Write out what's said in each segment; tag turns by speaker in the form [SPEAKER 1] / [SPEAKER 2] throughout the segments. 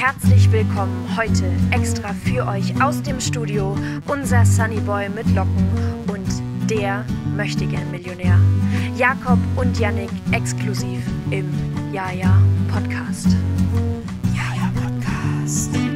[SPEAKER 1] herzlich willkommen heute extra für euch aus dem Studio unser Sunnyboy mit Locken und der möchte gern Millionär. Jakob und Yannick exklusiv im Jaja Podcast. Jaja Podcast.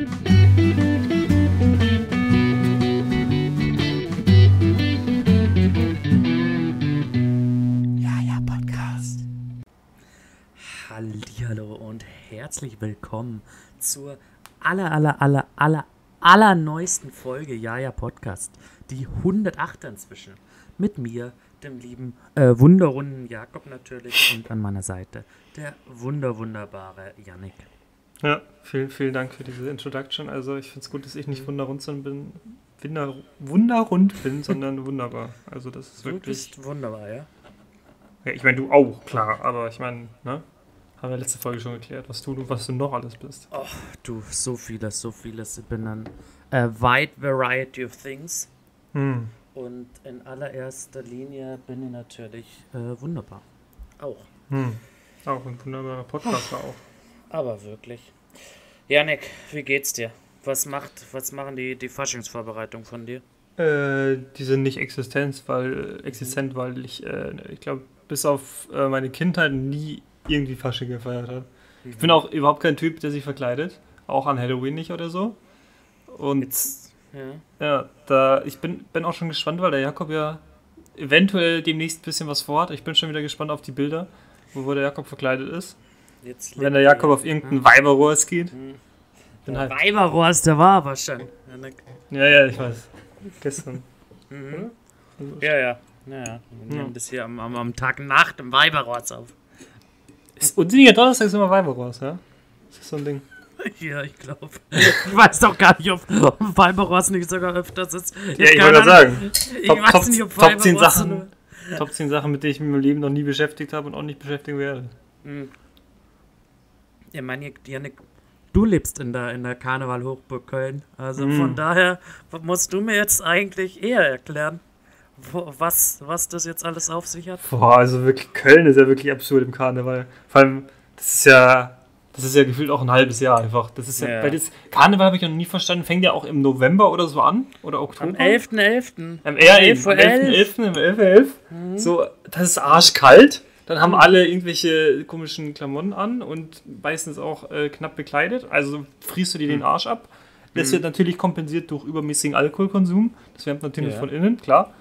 [SPEAKER 2] Herzlich willkommen zur aller, aller, aller, aller, aller neuesten Folge Jaja Podcast. Die 108 inzwischen. Mit mir, dem lieben, äh, wunderrunden Jakob natürlich und an meiner Seite der wunder, wunderbare Yannick.
[SPEAKER 3] Ja, vielen, vielen Dank für diese Introduction. Also ich finde es gut, dass ich nicht wunderrund bin, wunder, wunderrund bin, sondern wunderbar. Also das ist
[SPEAKER 2] Du
[SPEAKER 3] wirklich.
[SPEAKER 2] bist wunderbar, ja?
[SPEAKER 3] Ja, ich meine, du auch, klar, aber ich meine, ne? Haben wir letzte Folge schon geklärt, was du, was du noch alles bist.
[SPEAKER 2] Oh, du, so vieles, so vieles. Ich bin ein a wide variety of things.
[SPEAKER 3] Hm.
[SPEAKER 2] Und in allererster Linie bin ich natürlich äh, wunderbar. Auch.
[SPEAKER 3] Hm. Auch ein wunderbarer Podcaster auch.
[SPEAKER 2] Aber wirklich. Janik, wie geht's dir? Was macht, was machen die, die Faschingsvorbereitungen von dir?
[SPEAKER 3] Äh, die sind nicht existenz, weil, existent, weil ich, äh, ich glaube, bis auf äh, meine Kindheit nie irgendwie Fasching gefeiert habe. Ich bin auch überhaupt kein Typ, der sich verkleidet. Auch an Halloween nicht oder so. Und
[SPEAKER 2] Jetzt, ja.
[SPEAKER 3] ja, da, ich bin, bin auch schon gespannt, weil der Jakob ja eventuell demnächst ein bisschen was vorhat. Ich bin schon wieder gespannt auf die Bilder, wo, wo der Jakob verkleidet ist.
[SPEAKER 2] Jetzt
[SPEAKER 3] Wenn der Jakob auf irgendein Weiberrohrs geht. Bin
[SPEAKER 2] Der
[SPEAKER 3] halt,
[SPEAKER 2] Weiberrost, der war aber schon.
[SPEAKER 3] Ja, ja, ich weiß. Gestern.
[SPEAKER 2] Mhm.
[SPEAKER 3] Also,
[SPEAKER 2] Ja, ja. Ja, ja. Wir nehmen das hier am, am, am Tag nach dem Weiberrost auf.
[SPEAKER 3] Und ja, Donnerstag ist immer Weiberrohrs, ja? Das ist so ein Ding.
[SPEAKER 2] Ja, ich glaube. Ich weiß doch gar nicht, ob, ob Weiberrost nicht sogar öfters ist.
[SPEAKER 3] Ja, ich wollte sagen.
[SPEAKER 2] Ich
[SPEAKER 3] Top,
[SPEAKER 2] weiß
[SPEAKER 3] Top,
[SPEAKER 2] nicht, ob
[SPEAKER 3] Top 10
[SPEAKER 2] Weiberrost
[SPEAKER 3] Sachen, Top 10 Sachen, mit denen ich mich in meinem Leben noch nie beschäftigt habe und auch nicht beschäftigen werde.
[SPEAKER 2] Mhm. Ja, meine Janik, du lebst in der, in der Karneval Hochburg Köln. Also
[SPEAKER 3] Mhm.
[SPEAKER 2] von daher musst du mir jetzt eigentlich eher erklären, wo, was, was das jetzt alles auf sich hat.
[SPEAKER 3] Boah, also wirklich, Köln ist ja wirklich absurd im Karneval. Vor allem, das ist ja, das ist ja gefühlt auch ein halbes Jahr einfach. Das ist ja,
[SPEAKER 2] Ja.
[SPEAKER 3] weil das Karneval habe ich noch nie verstanden, fängt ja auch im November oder so an oder Oktober.
[SPEAKER 2] Am 11.11.
[SPEAKER 3] Am eher eben,
[SPEAKER 2] 11.11.
[SPEAKER 3] am 11.11. im 11.11.
[SPEAKER 2] Mhm.
[SPEAKER 3] So, das ist arschkalt. Dann haben alle irgendwelche komischen Klamotten an und meistens auch äh, knapp bekleidet. Also frierst du dir
[SPEAKER 2] Mhm.
[SPEAKER 3] den Arsch ab. Das wird natürlich kompensiert durch übermäßigen Alkoholkonsum. Das wärmt natürlich
[SPEAKER 2] Ja.
[SPEAKER 3] von innen, klar.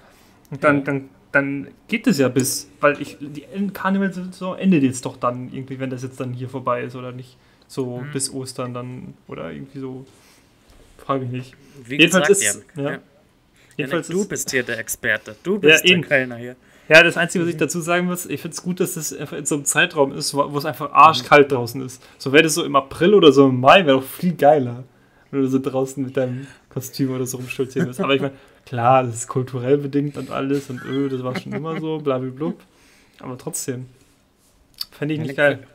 [SPEAKER 3] Und dann,
[SPEAKER 2] Ja.
[SPEAKER 3] dann, dann geht es ja bis, weil ich, die Karnevalsaison endet jetzt doch dann irgendwie, wenn das jetzt dann hier vorbei ist oder nicht. So
[SPEAKER 2] Mhm.
[SPEAKER 3] bis Ostern dann oder irgendwie so. Frage ich nicht.
[SPEAKER 2] Wie
[SPEAKER 3] Jedenfalls
[SPEAKER 2] gesagt,
[SPEAKER 3] ist- ja.
[SPEAKER 2] ja.
[SPEAKER 3] Jedenfalls
[SPEAKER 2] Janik, du
[SPEAKER 3] ist-
[SPEAKER 2] bist hier der Experte. Du bist
[SPEAKER 3] eben.
[SPEAKER 2] der Kölner hier.
[SPEAKER 3] Ja, das Einzige, was ich dazu sagen muss, ich finde es gut, dass das einfach in so einem Zeitraum ist, wo wo es einfach arschkalt draußen ist. So wäre das so im April oder so im Mai, wäre doch viel geiler, wenn du so draußen mit deinem Kostüm oder so rumstolzieren wirst. Aber ich meine, klar, das ist kulturell bedingt und alles und öh, das war schon immer so, blablabla. Aber trotzdem, fände ich nicht geil.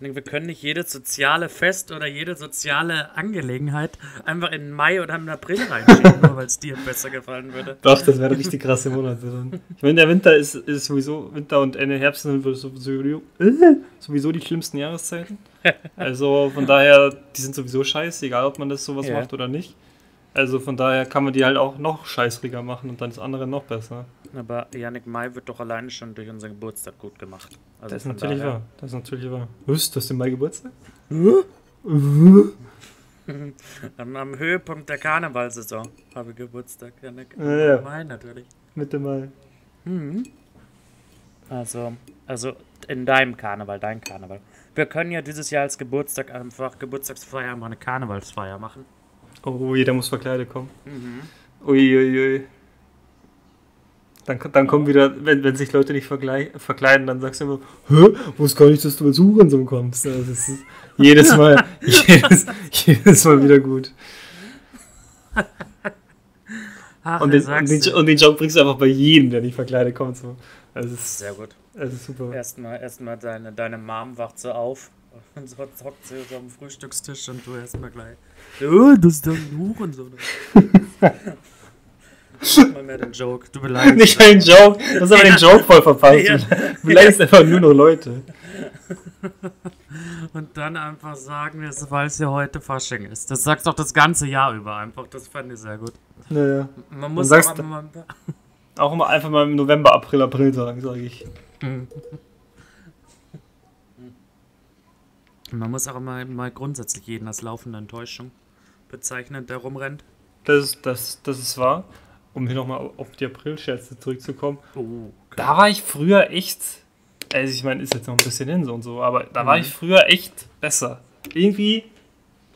[SPEAKER 2] Wir können nicht jedes soziale Fest oder jede soziale Angelegenheit einfach in Mai oder im April reinschieben, nur weil es dir besser gefallen würde.
[SPEAKER 3] Doch, das wäre richtig krasse Monate dann. Ich meine, der Winter ist, ist sowieso, Winter und Ende Herbst sind sowieso, äh, sowieso die schlimmsten Jahreszeiten. Also von daher, die sind sowieso scheiße, egal ob man das sowas
[SPEAKER 2] Ja.
[SPEAKER 3] macht oder nicht. Also von daher kann man die halt auch noch scheißriger machen und dann das andere noch besser.
[SPEAKER 2] Aber Yannick Mai wird doch alleine schon durch unseren Geburtstag gut gemacht. Also
[SPEAKER 3] Das ist natürlich
[SPEAKER 2] daher-
[SPEAKER 3] wahr. Das ist natürlich wahr. Hust, hast du Mai Geburtstag?
[SPEAKER 2] Am, am Höhepunkt der Karnevalsaison habe ich Geburtstag, Yannick.
[SPEAKER 3] Ja, ja.
[SPEAKER 2] Mai natürlich.
[SPEAKER 3] Mitte Mai.
[SPEAKER 2] Also, also in deinem Karneval, dein Karneval. Wir können ja dieses Jahr als Geburtstag einfach Geburtstagsfeier einfach eine Karnevalsfeier machen.
[SPEAKER 3] Oh, jeder muss verkleidet kommen. Uiuiui. Dann, dann kommen wieder, wenn, wenn sich Leute nicht verkleiden, dann sagst du immer, Hä, wusste gar nicht, dass du als Hurensohn kommst. Also das ist jedes Mal, jedes, jedes Mal wieder gut.
[SPEAKER 2] Ach,
[SPEAKER 3] Und den, und, den, und den Joke bringst du einfach bei jedem, der nicht verkleidet kommt. So. Also ist,
[SPEAKER 2] Sehr gut.
[SPEAKER 3] ist super.
[SPEAKER 2] Erstmal, erstmal deine, deine Mom wacht so auf und so hockt sie so am Frühstückstisch und du erstmal gleich. Oh, das ist doch ein Hurensohn. Mach mal mehr den Joke. Du beleidigst.
[SPEAKER 3] Nicht ein Joke, du hast aber den Joke voll verpasst.
[SPEAKER 2] Ja.
[SPEAKER 3] Du beleidigst einfach nur noch Leute.
[SPEAKER 2] und dann einfach sagen, weil es ja heute Fasching ist. Das sagst doch das ganze Jahr über einfach. Das fand ich sehr gut.
[SPEAKER 3] Naja.
[SPEAKER 2] Man muss auch, mal,
[SPEAKER 3] Auch immer einfach mal im November, April, April sagen, sage ich.
[SPEAKER 2] Man muss auch immer mal grundsätzlich jeden als laufende Enttäuschung bezeichnen, der rumrennt.
[SPEAKER 3] Das, ist- das, das ist wahr. Um hier nochmal auf die April-Scherze zurückzukommen.
[SPEAKER 2] Oh,
[SPEAKER 3] Da war ich früher echt. Also, ich meine, ist jetzt noch ein bisschen hin so und so, aber da war
[SPEAKER 2] Mhm.
[SPEAKER 3] ich früher echt besser. Irgendwie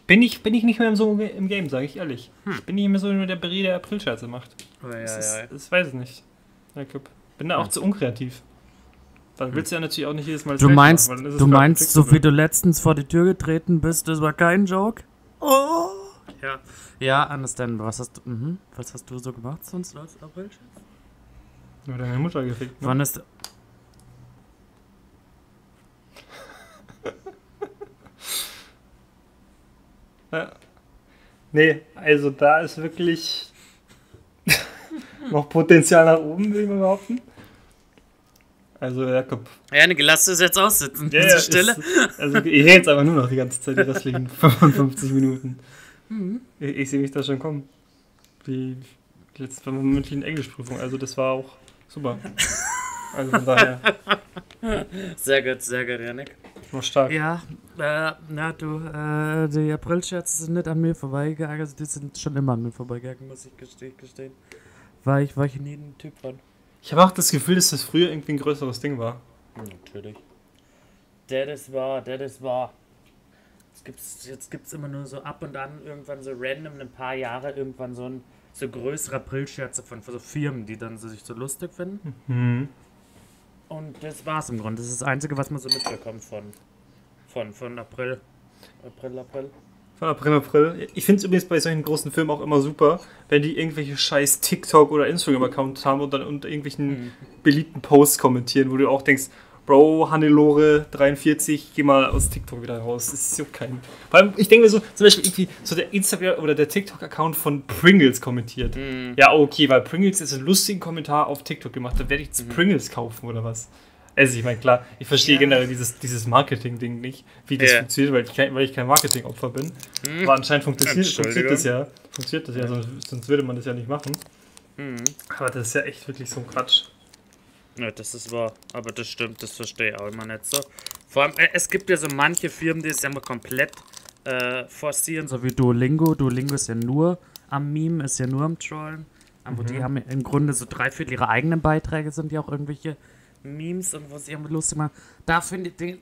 [SPEAKER 3] bin ich, bin ich nicht mehr so im Game, sage ich ehrlich. Ich bin nicht mehr so der Brie, der April-Scherze macht.
[SPEAKER 2] Oh, ja,
[SPEAKER 3] Das,
[SPEAKER 2] ja.
[SPEAKER 3] ist, das weiß ich nicht. Jakob. Bin da auch
[SPEAKER 2] Ja.
[SPEAKER 3] zu unkreativ. Dann willst du ja natürlich auch nicht jedes Mal
[SPEAKER 2] Du meinst,
[SPEAKER 3] machen,
[SPEAKER 2] du meinst, so wie du letztens vor die Tür getreten bist, das war kein Joke? Oh. Ja, ja, understand. Was hast du, mhm. was hast du so gemacht sonst als April?
[SPEAKER 3] Du hast deine Mutter gefickt. Ne?
[SPEAKER 2] Wann ist,
[SPEAKER 3] Ja. Nee, also da ist wirklich noch Potenzial nach oben, will ich mal behaupten. Also Jakob.
[SPEAKER 2] Janik, lass du es jetzt aussitzen.
[SPEAKER 3] Ja,
[SPEAKER 2] Ja,
[SPEAKER 3] ja,
[SPEAKER 2] Stille.
[SPEAKER 3] Ist, also ich rede jetzt aber nur noch die ganze Zeit, die restlichen 55 Minuten. Ich, ich sehe mich da schon kommen. Die letzte bei meiner mündlichen Englischprüfung, also das war auch super. Also von daher,
[SPEAKER 2] Sehr gut, sehr gut, Janik.
[SPEAKER 3] war stark.
[SPEAKER 2] Ja, äh, na du, äh, die Aprilscherze sind nicht an mir vorbeigegangen, also die sind schon immer an mir vorbeigegangen, muss ich geste- gestehen. Weil ich, weil ich nie ein Typ war.
[SPEAKER 3] Ich habe auch das Gefühl, dass das früher irgendwie ein größeres Ding war.
[SPEAKER 2] Natürlich. Der das war, der das war. Jetzt gibt's, jetzt gibt's immer nur so ab und an irgendwann so random ein paar Jahre irgendwann so ein so größere Aprilscherze von, von so Firmen, die dann so sich so lustig finden.
[SPEAKER 3] Mhm.
[SPEAKER 2] Und das war's im Grunde. Das ist das Einzige, was man so mitbekommt von, von, von April. April, April.
[SPEAKER 3] Von April, April. Ich finde es übrigens bei solchen großen Filmen auch immer super, wenn die irgendwelche scheiß TikTok- oder Instagram-Accounts haben und dann unter irgendwelchen beliebten Posts kommentieren, wo du auch denkst, Bro, Hannelore 43, geh mal aus TikTok wieder raus. Das ist so kein. Vor allem, ich denke mir so, zum Beispiel irgendwie so der Instagram oder der TikTok-Account von Pringles kommentiert.
[SPEAKER 2] Mhm.
[SPEAKER 3] Ja, okay, weil Pringles jetzt einen lustigen Kommentar auf TikTok gemacht hat, werde ich jetzt Pringles kaufen oder was? Also ich meine, klar, ich verstehe
[SPEAKER 2] Ja.
[SPEAKER 3] generell dieses, dieses Marketing-Ding nicht, wie das
[SPEAKER 2] Ja.
[SPEAKER 3] funktioniert, weil ich kein, weil ich kein Marketing-Opfer bin.
[SPEAKER 2] Mhm.
[SPEAKER 3] Aber anscheinend funktioniert, funktioniert das ja. Funktioniert das ja, sonst, sonst würde man das ja nicht machen.
[SPEAKER 2] Mhm.
[SPEAKER 3] Aber das ist ja echt wirklich so ein Quatsch.
[SPEAKER 2] Ja, das ist wahr. Aber das stimmt, das verstehe ich auch immer nicht so. Vor allem, äh, es gibt ja so manche Firmen, die es ja mal komplett äh, forcieren, so wie Duolingo. Duolingo ist ja nur am Meme, ist ja nur am Trollen. Aber die haben im Grunde so drei Viertel ihrer eigenen Beiträge sind ja auch irgendwelche Memes und was sie haben lustig machen. Da finde ich, den-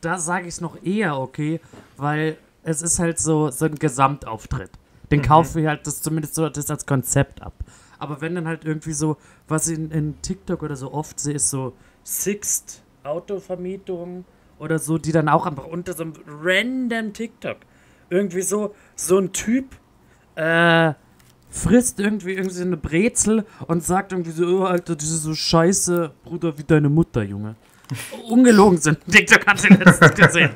[SPEAKER 2] da sage ich es noch eher okay, weil es ist halt so, so ein Gesamtauftritt. Den kaufe ich halt das zumindest so das als Konzept ab. Aber wenn dann halt irgendwie so, was ich in, in TikTok oder so oft sehe, ist so Sixt Autovermietung oder so, die dann auch einfach unter so einem random TikTok irgendwie so, so ein Typ äh, frisst irgendwie, irgendwie so eine Brezel und sagt irgendwie so, oh, Alter, das ist so scheiße, Bruder, wie deine Mutter, Junge. Ungelogen sind. TikTok hat sie letztens gesehen.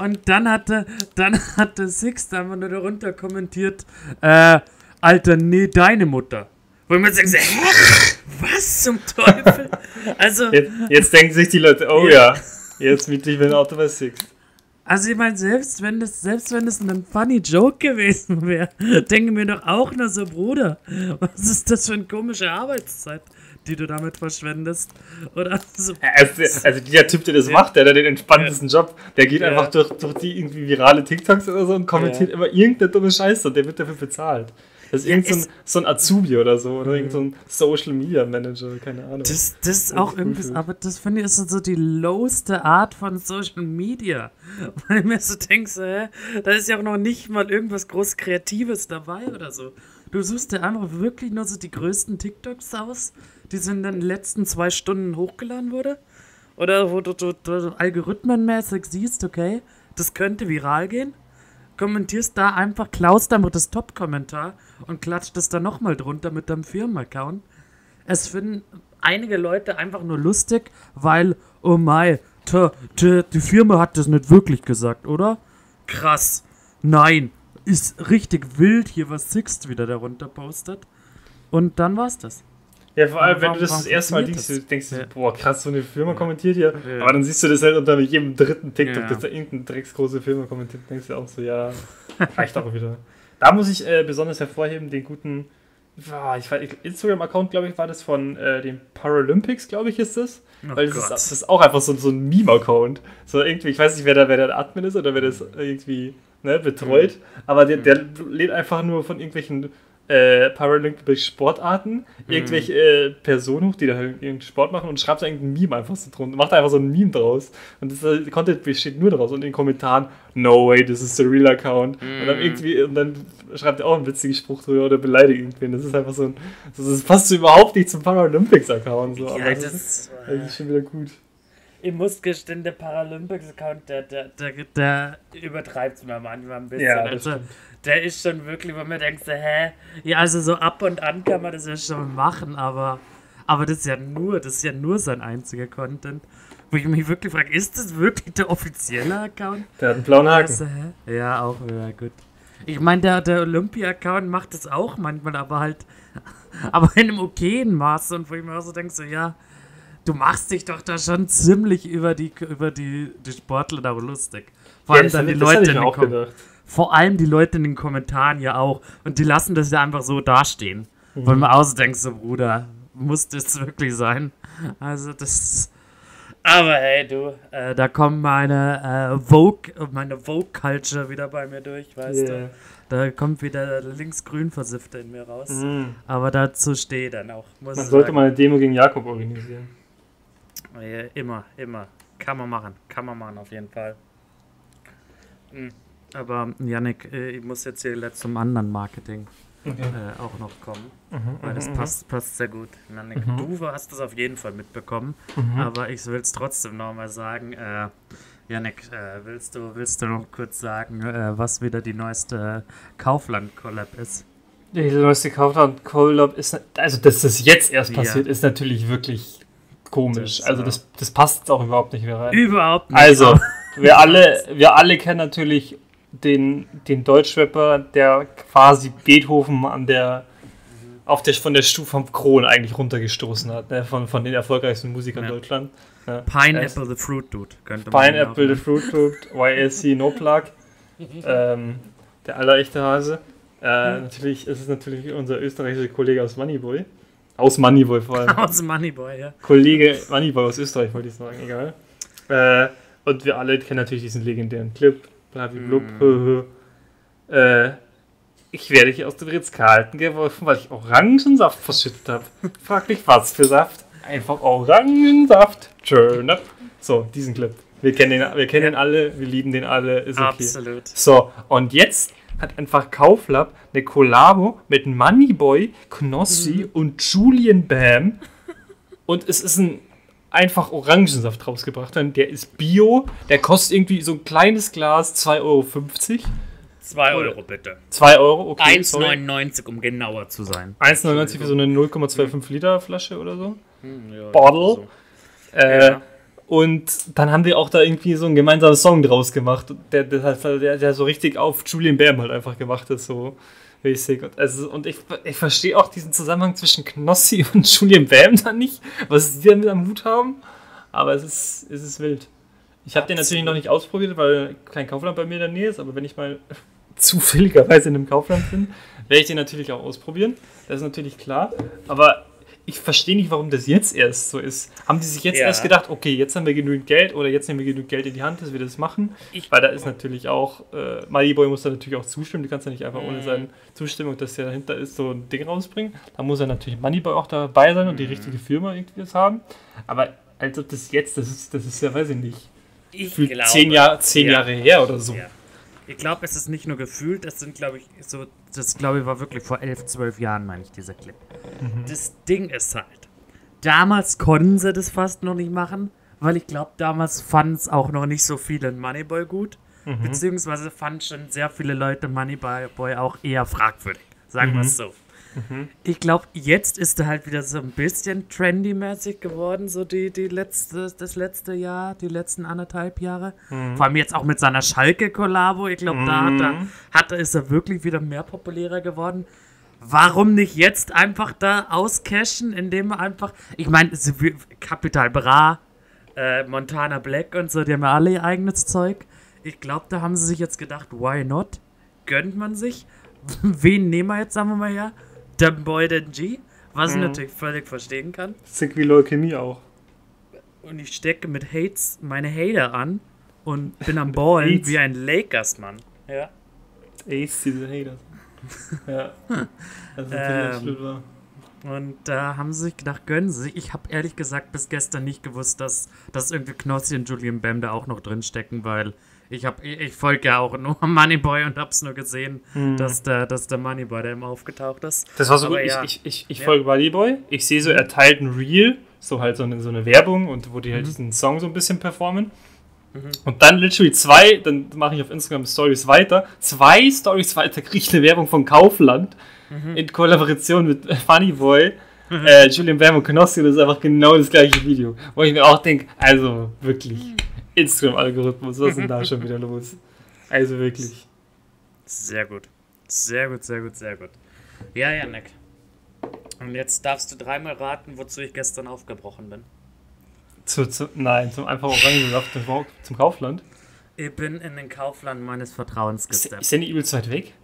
[SPEAKER 2] Und dann hatte, dann hatte Six einfach nur darunter kommentiert, äh, Alter, nee, deine Mutter. Wo ich mir denke, so, hä? Was zum Teufel? Also,
[SPEAKER 3] Jetzt, jetzt denken sich die Leute, oh ja, jetzt miete ich mir ein Auto bei Six.
[SPEAKER 2] Also ich meine, selbst wenn das, selbst wenn das ein funny Joke gewesen wäre, denke mir doch auch nur so, Bruder, was ist das für eine komische Arbeitszeit, die du damit verschwendest? Oder so.
[SPEAKER 3] Also, also dieser Typ, der das macht, der hat den entspanntesten Job, der geht
[SPEAKER 2] Ja.
[SPEAKER 3] einfach durch, durch die irgendwie virale TikToks oder so und kommentiert
[SPEAKER 2] Ja.
[SPEAKER 3] immer irgendeine dumme Scheiße und der wird dafür bezahlt. Das ist irgend so ein,
[SPEAKER 2] es-
[SPEAKER 3] so ein Azubi oder so, oder irgend so ein Social Media Manager, keine Ahnung.
[SPEAKER 2] Das, das ist auch irgendwie, aber das finde ich ist so die lowste Art von Social Media. Weil ich mir so denke, so, hä, da ist ja auch noch nicht mal irgendwas groß Kreatives dabei oder so. Du suchst dir einfach wirklich nur so die größten TikToks aus, die so in den letzten zwei Stunden hochgeladen wurde. Oder wo du, du, du algorithmenmäßig siehst, okay, das könnte viral gehen. Kommentierst da einfach, klaust einfach das Top-Kommentar und klatscht es dann nochmal drunter mit deinem Firmenaccount. Es finden einige Leute einfach nur lustig, weil, oh mein, die Firma hat das nicht wirklich gesagt, oder? Krass. Nein, ist richtig wild hier, was Sixt wieder darunter postet. Und dann war's das.
[SPEAKER 3] Ja, vor allem, wenn du das das erste Mal liest, du denkst du,
[SPEAKER 2] Ja.
[SPEAKER 3] boah, krass, so eine Firma kommentiert hier.
[SPEAKER 2] Ja.
[SPEAKER 3] Aber dann siehst du das halt unter jedem dritten TikTok,
[SPEAKER 2] Ja.
[SPEAKER 3] dass da irgendeine drecksgroße Firma kommentiert. Denkst du auch so, ja, reicht auch wieder. Da muss ich äh, besonders hervorheben, den guten, ich weiß, Instagram-Account, glaube ich, war das von äh, den Paralympics, glaube ich, ist das.
[SPEAKER 2] Oh
[SPEAKER 3] Weil das ist, das ist auch einfach so, so ein Meme-Account. So irgendwie, ich weiß nicht, wer da, wer der Admin ist oder wer das irgendwie ne, betreut, aber der, der lädt einfach nur von irgendwelchen äh, Paralympic-Sportarten irgendwelche äh, Personen hoch, die da halt irgendeinen Sport machen und schreibt irgendein Meme einfach so drunter. Macht einfach so ein Meme draus. Und das äh, Content besteht nur daraus. Und in den Kommentaren, no way, this is the real account. Und dann irgendwie, und dann schreibt er auch einen witzigen Spruch drüber oder beleidigt irgendwen. Das ist einfach so ein, das passt überhaupt nicht zum Paralympics-Account. So.
[SPEAKER 2] Ja,
[SPEAKER 3] aber das,
[SPEAKER 2] das-
[SPEAKER 3] ist, das ist schon wieder gut.
[SPEAKER 2] Ich muss gestehen, der Paralympics-Account, der, der, der, der übertreibt es mir manchmal ein bisschen.
[SPEAKER 3] Ja,
[SPEAKER 2] also, der ist schon wirklich, wo man denkt, so, hä? Ja, also so ab und an kann man das ja schon machen, aber, aber das ist ja nur, das ist ja nur sein einziger Content. Wo ich mich wirklich frage, ist das wirklich der offizielle Account?
[SPEAKER 3] Der hat einen blauen Haken.
[SPEAKER 2] Also? Ja, auch wieder gut. Ich meine, der, der Olympia-Account macht das auch manchmal, aber halt, aber in einem okayen Maße und wo ich mir auch so denke, so, ja, du machst dich doch da schon ziemlich über die, über die, die Sportler da lustig. Vor allem
[SPEAKER 3] das
[SPEAKER 2] dann die Leute in den Kom vor allem die Leute in den Kommentaren ja auch. Und die lassen das ja einfach so dastehen.
[SPEAKER 3] Mhm.
[SPEAKER 2] Wo man auch so Bruder, muss das wirklich sein? Also das. Aber hey, du, äh, da kommt meine äh, Vogue, meine Vogue-Culture wieder bei mir durch, weißt
[SPEAKER 3] Yeah.
[SPEAKER 2] du? Da kommt wieder der linksgrün versiffte in mir raus.
[SPEAKER 3] Mhm.
[SPEAKER 2] Aber dazu stehe ich dann auch.
[SPEAKER 3] Man sollte mal eine Demo gegen Jakob organisieren.
[SPEAKER 2] Ja, immer, immer. Kann man machen. Kann man machen, auf jeden Fall. Mhm. Aber Yannick, äh, ich muss jetzt hier zum anderen Marketing
[SPEAKER 3] Okay.
[SPEAKER 2] äh, auch noch kommen.
[SPEAKER 3] Mhm,
[SPEAKER 2] Weil das
[SPEAKER 3] mhm,
[SPEAKER 2] passt, passt sehr gut. Yannick, du hast das auf jeden Fall mitbekommen.
[SPEAKER 3] mhm.
[SPEAKER 2] Aber ich will es trotzdem nochmal sagen. Äh, Yannick, äh, willst, du, willst du noch kurz sagen, äh, was wieder die neueste Kaufland-Collab ist?
[SPEAKER 3] Die neueste Kaufland Collab ist, also dass das jetzt erst
[SPEAKER 2] Ja.
[SPEAKER 3] passiert, ist natürlich wirklich komisch.
[SPEAKER 2] Das,
[SPEAKER 3] also das, das passt auch überhaupt nicht mehr rein.
[SPEAKER 2] Überhaupt nicht.
[SPEAKER 3] Also, wir alle, wir alle kennen natürlich den, den Deutschrapper, der quasi Beethoven an der, auf der, von der Stufe vom Kron eigentlich runtergestoßen hat, ne? von, von den erfolgreichsten Musikern
[SPEAKER 2] Ja.
[SPEAKER 3] Deutschland. Ja.
[SPEAKER 2] Pineapple the Fruit Dude könnte man
[SPEAKER 3] Pineapple, The Fruit Loop, YSC No Plug, ähm, der allerechte Hase. Äh, Natürlich ist es natürlich unser österreichischer Kollege aus Moneyboy. Aus Moneyboy vor allem.
[SPEAKER 2] Aus Moneyboy, ja.
[SPEAKER 3] Kollege Moneyboy aus Österreich, wollte ich sagen, egal. Äh, und wir alle kennen natürlich diesen legendären Clip. Blablabla.
[SPEAKER 2] Mhm.
[SPEAKER 3] Äh, ich werde hier aus dem Ritz-Carlton geworfen, weil ich Orangensaft verschüttet habe. Frag mich, was für Saft? Einfach Orangensaft. Schön. So, diesen Clip. Wir kennen den, wir kennen den alle, wir lieben den alle, ist okay.
[SPEAKER 2] Absolut.
[SPEAKER 3] So, und jetzt hat einfach Kauflab eine Kollabo mit Moneyboy, Knossi
[SPEAKER 2] Mhm.
[SPEAKER 3] und Julian Bam. Und es ist ein einfach Orangensaft rausgebracht. Der ist Bio, der kostet irgendwie so ein kleines Glas 2,50 Euro.
[SPEAKER 2] 2 Euro bitte.
[SPEAKER 3] 2 Euro, okay. sorry.
[SPEAKER 2] 1,99 um genauer zu sein.
[SPEAKER 3] 1,99 für so eine 0,25 Liter Flasche oder so.
[SPEAKER 2] Hm, ja,
[SPEAKER 3] Bottle. Äh,
[SPEAKER 2] Ja.
[SPEAKER 3] Und dann haben die auch da irgendwie so einen gemeinsamen Song draus gemacht, der, der, halt- der, der so richtig auf Julian Bam halt einfach gemacht ist, so mäßig. Und, also, und ich, ich verstehe auch diesen Zusammenhang zwischen Knossi und Julian Bam dann nicht, was die damit am Hut haben. Aber es ist, es ist wild. Ich habe den natürlich noch nicht ausprobiert, weil kein Kaufland bei mir in der Nähe ist, aber wenn ich mal zufälligerweise in einem Kaufland bin, werde ich den natürlich auch ausprobieren. Das ist natürlich klar. Aber ich verstehe nicht, warum das jetzt erst so ist. Haben die sich jetzt
[SPEAKER 2] Ja.
[SPEAKER 3] erst gedacht, okay, jetzt haben wir genügend Geld oder jetzt nehmen wir genügend Geld in die Hand, dass wir das machen?
[SPEAKER 2] Ich-
[SPEAKER 3] Weil da ist natürlich auch, äh, Moneyboy muss da natürlich auch zustimmen. Du kannst ja nicht einfach ohne
[SPEAKER 2] Mhm.
[SPEAKER 3] seine Zustimmung, dass der dahinter ist, so ein Ding rausbringen. Da muss er natürlich Moneyboy auch dabei sein und
[SPEAKER 2] Mhm.
[SPEAKER 3] die richtige Firma irgendwie das haben. Aber als ob das jetzt, das ist, das ist ja, weiß ich nicht,
[SPEAKER 2] Ich glaube,
[SPEAKER 3] zehn, Jahr, zehn
[SPEAKER 2] ja.
[SPEAKER 3] Jahre her oder so.
[SPEAKER 2] Ja. Ich glaube, es ist nicht nur gefühlt, das sind, glaube ich, so, das glaube ich war wirklich vor elf, zwölf Jahren, meine ich, dieser Clip.
[SPEAKER 3] Mhm.
[SPEAKER 2] Das Ding ist halt, damals konnten sie das fast noch nicht machen, weil ich glaube, damals fanden es auch noch nicht so viele in Moneyboy gut,
[SPEAKER 3] Mhm.
[SPEAKER 2] beziehungsweise fanden schon sehr viele Leute Moneyboy Boy auch eher fragwürdig, sagen wir es so. Ich glaube, jetzt ist er halt wieder so ein bisschen trendy-mäßig geworden, so die, die letzte, das letzte Jahr, die letzten anderthalb Jahre. Vor allem jetzt auch mit seiner Schalke-Kollabo. Ich glaube, da hat er, hat er, ist er wirklich wieder mehr populärer geworden. Warum nicht jetzt einfach da auscashen, indem man einfach. Ich meine, Capital Bra, äh, Montana Black und so, die haben ja alle ihr eigenes Zeug. Ich glaube, da haben sie sich jetzt gedacht, why not? Gönnt man sich? Wen nehmen wir jetzt, sagen wir mal her? Der Boy den G, was
[SPEAKER 3] Mhm.
[SPEAKER 2] ich natürlich völlig verstehen kann.
[SPEAKER 3] Sick wie Leukämie auch.
[SPEAKER 2] Und ich stecke mit Hates meine Hater an und bin am Ballen wie ein Lakers-Mann. Ja.
[SPEAKER 3] Ace, diese Haters. ja. Das ist
[SPEAKER 2] Ähm,
[SPEAKER 3] absolut wahr.
[SPEAKER 2] Und da haben sie sich gedacht, gönnen sie sich. Ich habe ehrlich gesagt bis gestern nicht gewusst, dass, dass irgendwie Knossi und Julian Bam da auch noch drin stecken, weil ich habe ich, ich folge ja auch nur Moneyboy und hab's nur gesehen, dass der, dass der Moneyboy da immer aufgetaucht ist.
[SPEAKER 3] Das war so
[SPEAKER 2] Aber
[SPEAKER 3] gut.
[SPEAKER 2] ja.
[SPEAKER 3] Ich, ich, ich, ich
[SPEAKER 2] Ja.
[SPEAKER 3] folge Bodyboy. Ich sehe so, er teilt ein Reel, so halt so eine, so eine Werbung und wo die halt diesen Song so ein bisschen performen. Und dann literally zwei, dann mache ich auf Instagram Stories weiter. Zwei Stories weiter kriege ich eine Werbung von Kaufland in Kollaboration mit äh, Funny Boy, äh, Julian Bam und Knossi. Das ist einfach genau das gleiche Video. Wo ich mir auch denke, also wirklich, Instagram-Algorithmus, was ist denn da schon wieder los? Also wirklich.
[SPEAKER 2] Sehr gut. Sehr gut, sehr gut, sehr gut. Ja, Janik. Und jetzt darfst du dreimal raten, wozu ich gestern aufgebrochen bin.
[SPEAKER 3] Zu, zu, nein, zum einfach Orangensaft zum, zum Kaufland.
[SPEAKER 2] Ich bin in den Kaufland meines Vertrauens
[SPEAKER 3] Ist,
[SPEAKER 2] gesteppt.
[SPEAKER 3] ist der nicht übelst weit weg?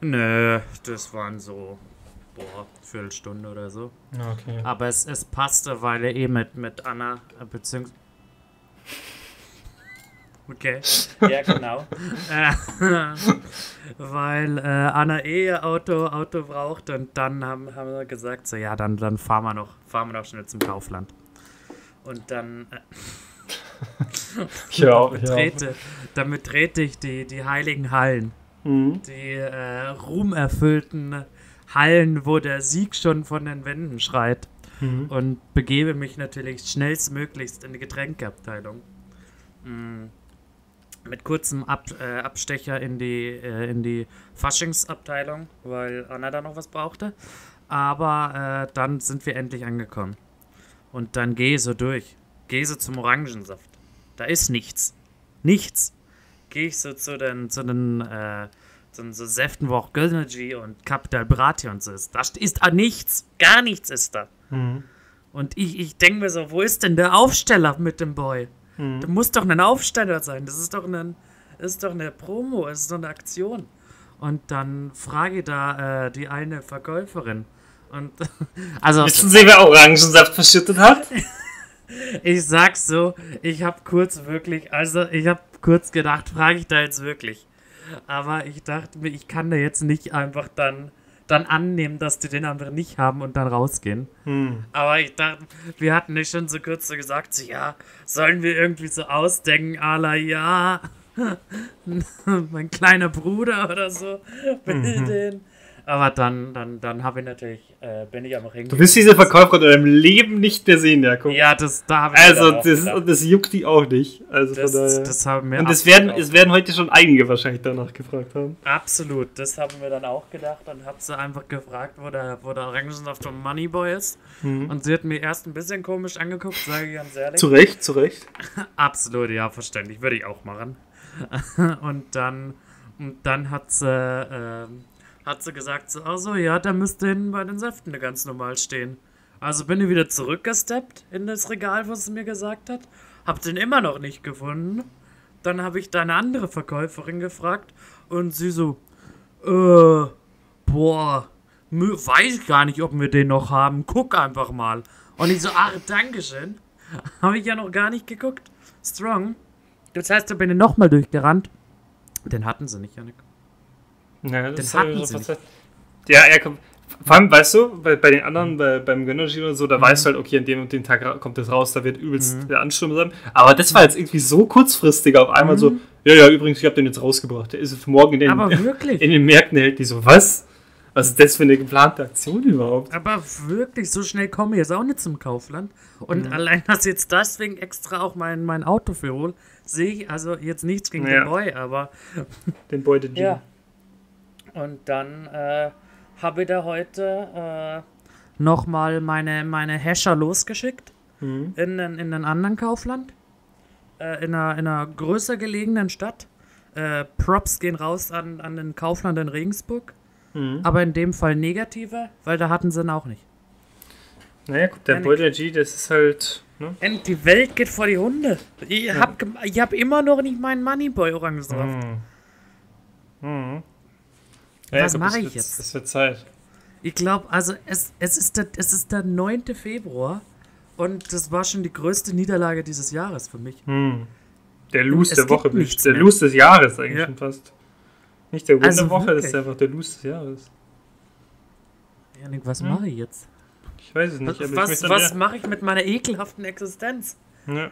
[SPEAKER 2] Nö, das waren so, boah, Viertelstunde oder so.
[SPEAKER 3] Okay.
[SPEAKER 2] Aber es, es passte, weil er eh mit, mit Anna, äh, beziehungsweise. Okay, ja, genau. äh, weil äh, Anna eh Auto, Auto braucht und dann haben, haben wir gesagt, so ja, dann, dann fahren wir noch, fahren wir noch schnell zum Kaufland. Und dann äh,
[SPEAKER 3] Ja, auch, ja.
[SPEAKER 2] betrete, dann betrete ich die, die heiligen Hallen.
[SPEAKER 3] Mhm.
[SPEAKER 2] Die äh, ruhmerfüllten Hallen, wo der Sieg schon von den Wänden schreit.
[SPEAKER 3] Mhm.
[SPEAKER 2] Und begebe mich natürlich schnellstmöglichst in die Getränkeabteilung. Mm. Mit kurzem Ab, äh, Abstecher in die, äh, in die Faschingsabteilung, weil Anna da noch was brauchte. Aber äh, dann sind wir endlich angekommen. Und dann gehe so durch. Gehe so zum Orangensaft. Da ist nichts. Nichts. Gehe ich so zu den, zu den, äh, zu den so Säften, wo auch Gönnergy und Capital Bratti und so ist. Da ist da nichts. Gar nichts ist da.
[SPEAKER 3] Mhm.
[SPEAKER 2] Und ich, ich denke mir so, wo ist denn der Aufsteller mit dem Boy?
[SPEAKER 3] Mhm.
[SPEAKER 2] Da muss doch ein Aufsteller sein. Das ist doch, ein, ist doch eine Promo, das ist doch eine Aktion. Und dann frage ich da äh, die eine Verkäuferin. Und also
[SPEAKER 3] Wissen Sie, wer Orangensaft verschüttet hat?
[SPEAKER 2] ich sag's so, ich habe kurz wirklich, also ich habe kurz gedacht, frage ich da jetzt wirklich. Aber ich dachte mir, ich kann da jetzt nicht einfach dann, dann annehmen, dass die den anderen nicht haben und dann rausgehen.
[SPEAKER 3] Hm.
[SPEAKER 2] Aber ich dachte, wir hatten nicht schon so kurz so gesagt, so, ja, sollen wir irgendwie so ausdenken, à la, ja, mein kleiner Bruder oder so will den. Aber dann, dann, dann habe ich natürlich, äh, bin ich am Ring.
[SPEAKER 3] Du wirst diese Verkäuferin in deinem Leben nicht mehr sehen, Jakob.
[SPEAKER 2] Ja, das, da habe ich
[SPEAKER 3] also,
[SPEAKER 2] dann
[SPEAKER 3] das,
[SPEAKER 2] gedacht.
[SPEAKER 3] das juckt die auch nicht. Also
[SPEAKER 2] Das,
[SPEAKER 3] von daher.
[SPEAKER 2] das haben wir
[SPEAKER 3] und es werden, es werden heute schon einige wahrscheinlich danach gefragt haben.
[SPEAKER 2] Absolut, das haben wir dann auch gedacht und hab sie einfach gefragt, wo der, wo der Orangensaft vom Moneyboy ist. Und sie hat mir erst ein bisschen komisch angeguckt, sage ich ganz ehrlich.
[SPEAKER 3] Zu Recht, zu Recht.
[SPEAKER 2] Absolut, ja, verständlich, würde ich auch machen. und dann, und dann hat sie, ähm, hat sie gesagt, so, also ja, da müsste hinten bei den Säften ganz normal stehen. Also bin ich wieder zurückgesteppt in das Regal, was sie mir gesagt hat. Hab den immer noch nicht gefunden. Dann habe ich da eine andere Verkäuferin gefragt und sie so, äh, boah, weiß ich gar nicht, ob wir den noch haben. Guck einfach mal. Und ich so, ach, Dankeschön. Habe ich ja noch gar nicht geguckt. Strong. Das heißt, da bin ich nochmal durchgerannt. Den hatten sie nicht, Janik.
[SPEAKER 3] Ja,
[SPEAKER 2] Den
[SPEAKER 3] ist
[SPEAKER 2] hatten
[SPEAKER 3] halt
[SPEAKER 2] sie
[SPEAKER 3] was- Ja, er kommt. Vor allem, weißt du, bei, bei den anderen, bei, beim Gönnergy oder so, da weißt du halt, okay, an dem und dem Tag kommt das raus, da wird übelst der Ansturm sein. Aber das war jetzt irgendwie so kurzfristig auf einmal so, ja, ja, übrigens, ich habe den jetzt rausgebracht. Der ist morgen in den,
[SPEAKER 2] Aber wirklich.
[SPEAKER 3] in den Märkten hält die so, was? Was ist das für eine geplante Aktion überhaupt?
[SPEAKER 2] Aber wirklich, so schnell komme ich jetzt auch nicht zum Kaufland. Und allein, dass jetzt deswegen extra auch mein, mein Auto für hol, sehe ich also jetzt nichts gegen
[SPEAKER 3] Ja.
[SPEAKER 2] den Boy, aber
[SPEAKER 3] Den Beute G.
[SPEAKER 2] Ja. Und dann äh, habe ich da heute äh, nochmal meine, meine Hasher losgeschickt
[SPEAKER 3] Mhm.
[SPEAKER 2] in, den, in einen anderen Kaufland. Äh, in, einer, in einer größer gelegenen Stadt. Äh, Props gehen raus an, an den Kaufland in Regensburg.
[SPEAKER 3] Mhm.
[SPEAKER 2] aber in dem Fall negative, weil da hatten sie ihn auch nicht.
[SPEAKER 3] Naja, guck, der
[SPEAKER 2] Janik.
[SPEAKER 3] Boiler G, das ist halt. Ne?
[SPEAKER 2] Und die Welt geht vor die Hunde. Ich hab, gem- ich hab immer noch nicht meinen Moneyboy Orangensaft.
[SPEAKER 3] Mhm. Mhm.
[SPEAKER 2] Was
[SPEAKER 3] guck,
[SPEAKER 2] mach
[SPEAKER 3] das
[SPEAKER 2] ich jetzt?
[SPEAKER 3] Das wird Zeit.
[SPEAKER 2] Ich glaube, also es, es, ist der, es ist der 9. Februar und das war schon die größte Niederlage dieses Jahres für mich.
[SPEAKER 3] Hm. Der Lose
[SPEAKER 2] Es
[SPEAKER 3] der Woche, der. Lose des Jahres eigentlich
[SPEAKER 2] Ja.
[SPEAKER 3] schon fast. Nicht der Win
[SPEAKER 2] Also
[SPEAKER 3] der Woche, das ist
[SPEAKER 2] wirklich.
[SPEAKER 3] einfach der Lose des Jahres.
[SPEAKER 2] Janik, was
[SPEAKER 3] Hm.
[SPEAKER 2] mache ich jetzt?
[SPEAKER 3] Ich weiß es nicht,
[SPEAKER 2] Was, was mache ich mit meiner ekelhaften Existenz?
[SPEAKER 3] ja,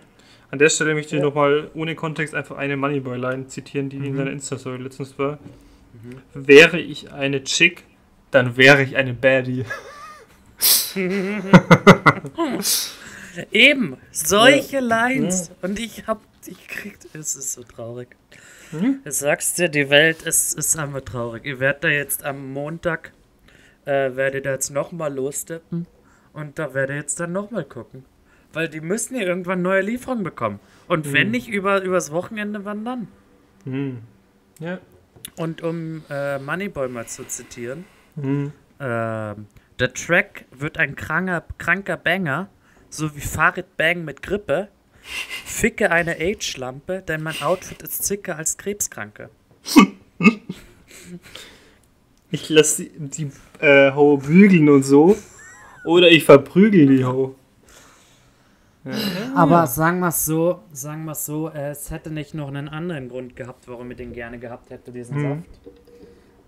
[SPEAKER 3] an der Stelle möchte ich nochmal ohne Kontext einfach eine Moneyboy-Line zitieren, die in seiner Insta-Story letztens war. Wäre ich eine Chick, dann wäre ich eine Baddie.
[SPEAKER 2] Eben, solche Lines. Und ich hab, ich krieg, es ist so traurig.
[SPEAKER 3] Mhm.
[SPEAKER 2] Ich sag's dir, die Welt ist, ist einfach traurig. Ihr werdet da jetzt am Montag, äh, werdet ihr jetzt nochmal lossteppen und da werdet ihr jetzt dann nochmal gucken. Weil die müssen ja irgendwann neue Lieferungen bekommen. Und wenn nicht über, übers Wochenende, wann dann?
[SPEAKER 3] Hm. Ja.
[SPEAKER 2] Und um äh, Moneyboy mal zu zitieren,
[SPEAKER 3] Hm.
[SPEAKER 2] ähm, der Track wird ein kranker, kranker Banger, so wie Farid Bang mit Grippe. Ficke eine Age-Lampe, denn mein Outfit ist zicker als Krebskranke.
[SPEAKER 3] Ich lasse die, die äh, Ho bügeln und so. Oder ich verprügel die
[SPEAKER 2] Aber sagen wir es so, sagen wir so, es hätte nicht noch einen anderen Grund gehabt, warum ich den gerne gehabt hätte, diesen
[SPEAKER 3] Mhm.
[SPEAKER 2] Saft.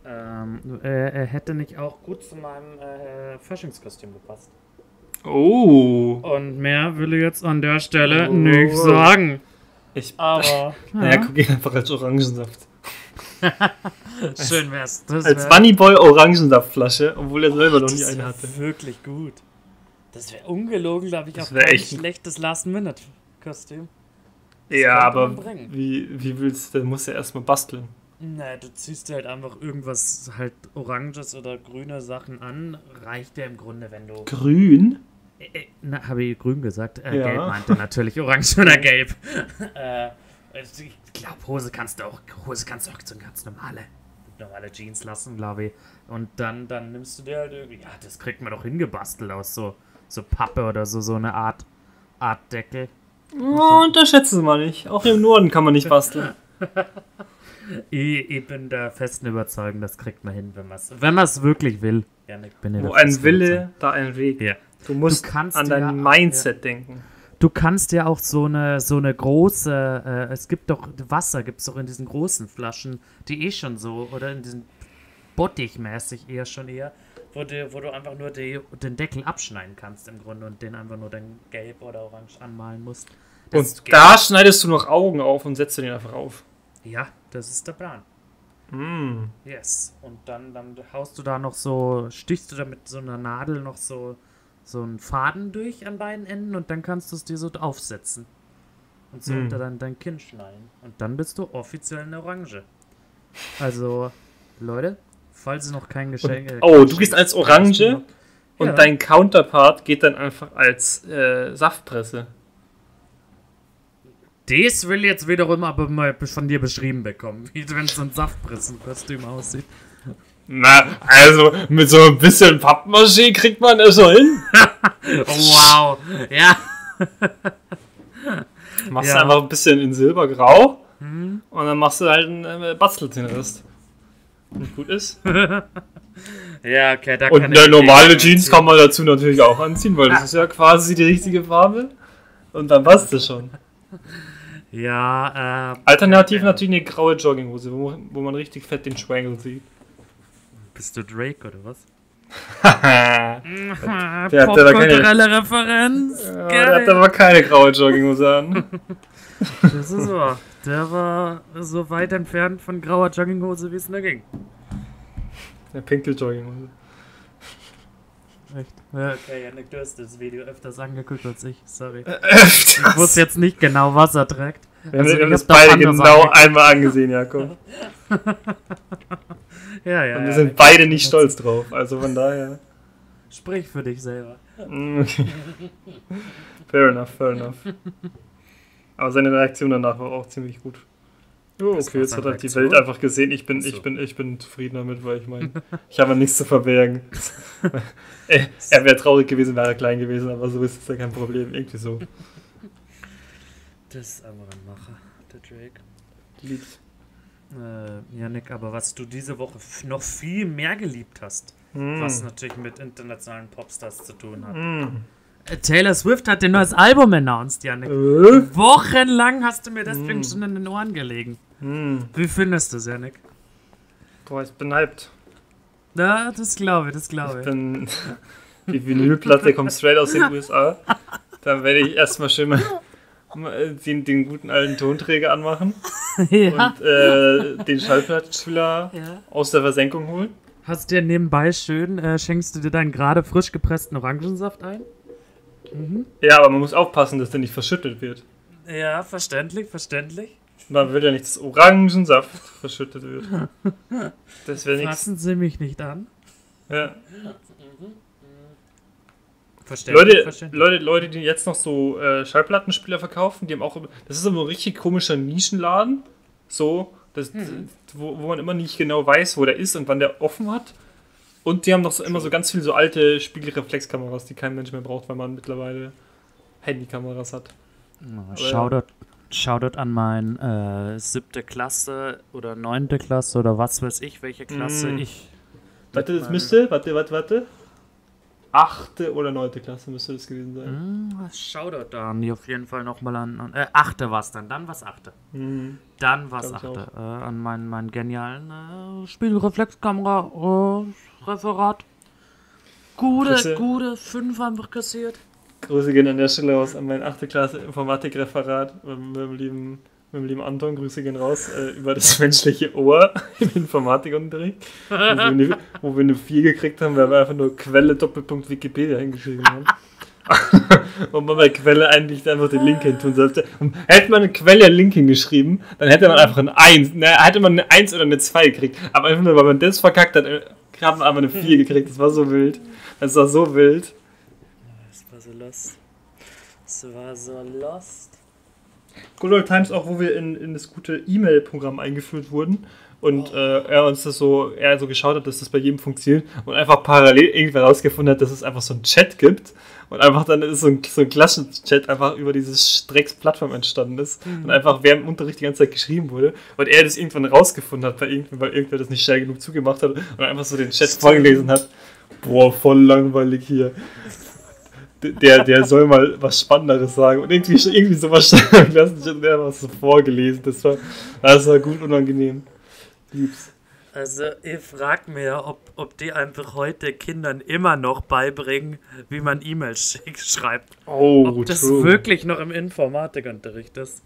[SPEAKER 2] Ähm, äh, er hätte nicht auch gut zu meinem äh, Faschingskostüm gepasst.
[SPEAKER 3] Oh.
[SPEAKER 2] Und mehr will ich jetzt an der Stelle
[SPEAKER 3] Oh.
[SPEAKER 2] nicht sagen.
[SPEAKER 3] Ich,
[SPEAKER 2] Aber
[SPEAKER 3] naja, guck ich einfach als Orangensaft.
[SPEAKER 2] schön wär's. Das
[SPEAKER 3] Als
[SPEAKER 2] wär-
[SPEAKER 3] Moneyboy Orangensaftflasche, obwohl er selber noch nie eine hatte.
[SPEAKER 2] Wirklich gut. Das wäre ungelogen, glaube ich,
[SPEAKER 3] Das
[SPEAKER 2] auch
[SPEAKER 3] echt-
[SPEAKER 2] schlechtes Last-Minute-Kostüm.
[SPEAKER 3] Ja, aber wie, wie willst du, dann musst du erstmal basteln.
[SPEAKER 2] Na, du ziehst dir halt einfach irgendwas halt oranges oder grüne Sachen an. Reicht dir im Grunde, wenn du.
[SPEAKER 3] Grün?
[SPEAKER 2] Äh, äh, na, habe ich grün gesagt? Äh,
[SPEAKER 3] Ja.
[SPEAKER 2] Gelb meinte natürlich orange oder gelb. äh, ich glaube, Hose kannst du auch, Hose kannst du auch so eine ganz normale, normale Jeans lassen, glaube ich. Und dann, dann nimmst du dir halt irgendwie, ja, das kriegt man doch hingebastelt aus so, so Pappe oder so, so eine Art, Art Deckel.
[SPEAKER 3] Oh, unterschätzen mal nicht. Auch im Norden kann man nicht basteln.
[SPEAKER 2] Ich, ich bin der festen Überzeugung, das kriegt man hin, wenn man es wenn man's wirklich will. Janik, bin ich
[SPEAKER 3] Wo ein Wille, da ein Weg.
[SPEAKER 2] Ja.
[SPEAKER 3] Du musst
[SPEAKER 2] Du kannst
[SPEAKER 3] an dein
[SPEAKER 2] ja-
[SPEAKER 3] Mindset denken.
[SPEAKER 2] Du kannst ja auch so eine, so eine große, äh, es gibt doch Wasser, gibt es doch in diesen großen Flaschen, die eh schon so, oder in diesen Bottichmäßig eher schon eher, wo du, wo du einfach nur die, den Deckel abschneiden kannst im Grunde und den einfach nur dann gelb oder orange anmalen musst. Das
[SPEAKER 3] Und da schneidest du noch Augen auf und setzt den einfach auf.
[SPEAKER 2] Ja, das ist der Plan.
[SPEAKER 3] Mm.
[SPEAKER 2] Yes. Und dann, dann haust du da noch so, stichst du da mit so einer Nadel noch so, so einen Faden durch an beiden Enden und dann kannst du es dir so aufsetzen. Und so
[SPEAKER 3] Hm.
[SPEAKER 2] unter dein, dein Kinn schnallen. Und dann bist du offiziell eine Orange. Also, Leute, falls ihr noch kein Geschenk. äh,
[SPEAKER 3] oh, du gehst als Orange und
[SPEAKER 2] Ja.
[SPEAKER 3] dein Counterpart geht dann einfach als äh, Saftpresse.
[SPEAKER 2] Das will jetzt wiederum aber mal von dir beschrieben bekommen, wie wenn so ein Saftpressenkostüm aussieht.
[SPEAKER 3] Na, also mit so ein bisschen Pappmaché kriegt man das schon hin.
[SPEAKER 2] Oh, wow. Ja.
[SPEAKER 3] Machst
[SPEAKER 2] Ja.
[SPEAKER 3] du einfach ein bisschen in Silbergrau und dann machst du halt einen äh, Rest. Und gut ist.
[SPEAKER 2] Ja, okay, da
[SPEAKER 3] Und
[SPEAKER 2] kann
[SPEAKER 3] eine
[SPEAKER 2] ich-
[SPEAKER 3] normale Jeans kann man dazu natürlich auch anziehen, weil das ist ja quasi die richtige Farbe. Und dann passt es schon.
[SPEAKER 2] Ja, äh,
[SPEAKER 3] Alternativ natürlich eine graue Jogginghose, wo, wo man richtig fett den Schwengel sieht.
[SPEAKER 2] bist du Drake oder was?
[SPEAKER 3] der hat aber
[SPEAKER 2] Popkulturelle Referenz.
[SPEAKER 3] Ja, der hat aber keine graue Jogginghose an.
[SPEAKER 2] Das ist wahr. Der war so weit entfernt von grauer Jogginghose, wie es nur ging.
[SPEAKER 3] Eine pinke Jogginghose.
[SPEAKER 2] Echt? Ja, okay, Janik, du hast das Video öfters angeguckt als ich. Sorry. Ich
[SPEAKER 3] Wir
[SPEAKER 2] wusste jetzt nicht genau, was er trägt.
[SPEAKER 3] haben
[SPEAKER 2] Also,
[SPEAKER 3] wir haben
[SPEAKER 2] ich
[SPEAKER 3] das beide genau
[SPEAKER 2] angeguckt.
[SPEAKER 3] einmal angesehen, Jakob.
[SPEAKER 2] Ja, ja.
[SPEAKER 3] Und wir
[SPEAKER 2] ja.
[SPEAKER 3] sind beide nicht stolz drauf. Also von daher.
[SPEAKER 2] Sprich für dich selber.
[SPEAKER 3] Mm, Okay. Fair enough, fair enough. Aber seine Reaktion danach war auch ziemlich gut. Oh, okay, jetzt hat halt die. Welt einfach gesehen, ich bin,
[SPEAKER 2] so.
[SPEAKER 3] ich bin, ich bin zufrieden damit, weil ich meine, ich habe nichts zu verbergen. er er wäre traurig gewesen, wäre er klein gewesen, aber so ist es ja kein Problem. Irgendwie so.
[SPEAKER 2] Das ist einfach ein Macher, der Drake.
[SPEAKER 3] Lieb's.
[SPEAKER 2] Äh, Janik, aber was du diese Woche noch viel mehr geliebt hast,
[SPEAKER 3] Mm.
[SPEAKER 2] was natürlich mit internationalen Popstars zu tun hat.
[SPEAKER 3] Mm.
[SPEAKER 2] Äh, Taylor Swift hat ein neues Album announced, Janik.
[SPEAKER 3] Äh?
[SPEAKER 2] Wochenlang hast du mir deswegen
[SPEAKER 3] Mm.
[SPEAKER 2] schon in den Ohren gelegen.
[SPEAKER 3] Mm.
[SPEAKER 2] Wie findest du es, Janik?
[SPEAKER 3] Boah, ich bin hyped.
[SPEAKER 2] Ja, das glaube ich, das glaube
[SPEAKER 3] Ich
[SPEAKER 2] ich.
[SPEAKER 3] bin. Die Vinylplatte kommt straight aus den USA. Dann werde ich erstmal schön mal mal den, den guten alten Tonträger anmachen
[SPEAKER 2] ja.
[SPEAKER 3] und äh, den Schallplattenspieler
[SPEAKER 2] ja.
[SPEAKER 3] aus der Versenkung holen.
[SPEAKER 2] Hast dir nebenbei schön, äh, schenkst du dir deinen gerade frisch gepressten Orangensaft ein?
[SPEAKER 3] Ja, aber man muss aufpassen, dass der nicht verschüttet wird.
[SPEAKER 2] Ja, verständlich, verständlich.
[SPEAKER 3] Man will ja nicht, dass Orangensaft verschüttet wird. Das wäre nichts.
[SPEAKER 2] Fassen Sie mich nicht an.
[SPEAKER 3] Ja.
[SPEAKER 2] Verständlich,
[SPEAKER 3] Leute,
[SPEAKER 2] verständlich.
[SPEAKER 3] Leute, Leute, die jetzt noch so äh, Schallplattenspieler verkaufen, die haben auch. Das ist immer ein richtig komischer Nischenladen. So, das, wo, wo man immer nicht genau weiß, wo der ist und wann der offen hat. Und die haben noch so, immer so ganz viele so alte Spiegelreflexkameras, die kein Mensch mehr braucht, weil man mittlerweile Handykameras hat.
[SPEAKER 2] Oh. Shoutout, Shoutout an mein äh, siebte Klasse oder neunte Klasse oder was weiß ich, welche Klasse
[SPEAKER 3] Mm.
[SPEAKER 2] ich.
[SPEAKER 3] Warte, das müsste, warte, warte, warte. Achte oder neunte Klasse müsste das gewesen sein.
[SPEAKER 2] Hm, Shoutout da an die auf jeden Fall nochmal an, an. Äh, achte war's dann, dann war's achte.
[SPEAKER 3] Mhm.
[SPEAKER 2] Dann
[SPEAKER 3] Glaub ich
[SPEAKER 2] achte. Äh, an meinen, meinen genialen äh, Spiegelreflexkamera äh, Referat. Gute,
[SPEAKER 3] Grüße.
[SPEAKER 2] gute fünf einfach kassiert.
[SPEAKER 3] Grüße gehen an der Stelle aus an mein 8. Klasse Informatikreferat mit, dem lieben, mit dem lieben Anton. Grüße gehen raus äh, über das menschliche Ohr im Informatikunterricht. wo, wir eine, wo wir eine 4 gekriegt haben, weil wir einfach nur Quelle Doppelpunkt Wikipedia hingeschrieben haben. Und man bei Quelle eigentlich einfach den Link hin tun sollte. Und hätte man eine Quelle Link hingeschrieben, dann hätte man einfach ein 1, ne, hätte man eine 1 oder eine 2 gekriegt. Aber einfach nur, weil man das verkackt hat, äh, hat man einfach eine 4 gekriegt. Das war so wild. Das war so wild.
[SPEAKER 2] Das war so lost. Das war so lost.
[SPEAKER 3] Good Old Times auch, wo wir in, in das gute E-Mail-Programm eingeführt wurden und äh, er uns das so, er so geschaut hat, dass das bei jedem funktioniert und einfach parallel irgendwie herausgefunden hat, dass es einfach so einen Chat gibt und einfach dann ist so ein, so ein Klassenchat einfach über dieses Drecks-Plattform entstanden ist und einfach während dem Unterricht die ganze Zeit geschrieben wurde und er das irgendwann rausgefunden hat bei irgendwem, weil irgendwer das nicht schnell genug zugemacht hat und einfach so den Chat vorgelesen hat. Boah, voll langweilig hier der, der soll mal was Spannenderes sagen. Und irgendwie, irgendwie sowas stand im Klassenchat und der hat was so vorgelesen. Das war, das war gut unangenehm. Lieb's.
[SPEAKER 2] Also, ich frag mir, ob, ob die einfach heute Kindern immer noch beibringen, wie man E-Mails schick- schreibt.
[SPEAKER 3] Oh,
[SPEAKER 2] Ob das
[SPEAKER 3] true.
[SPEAKER 2] wirklich noch im Informatikunterricht ist.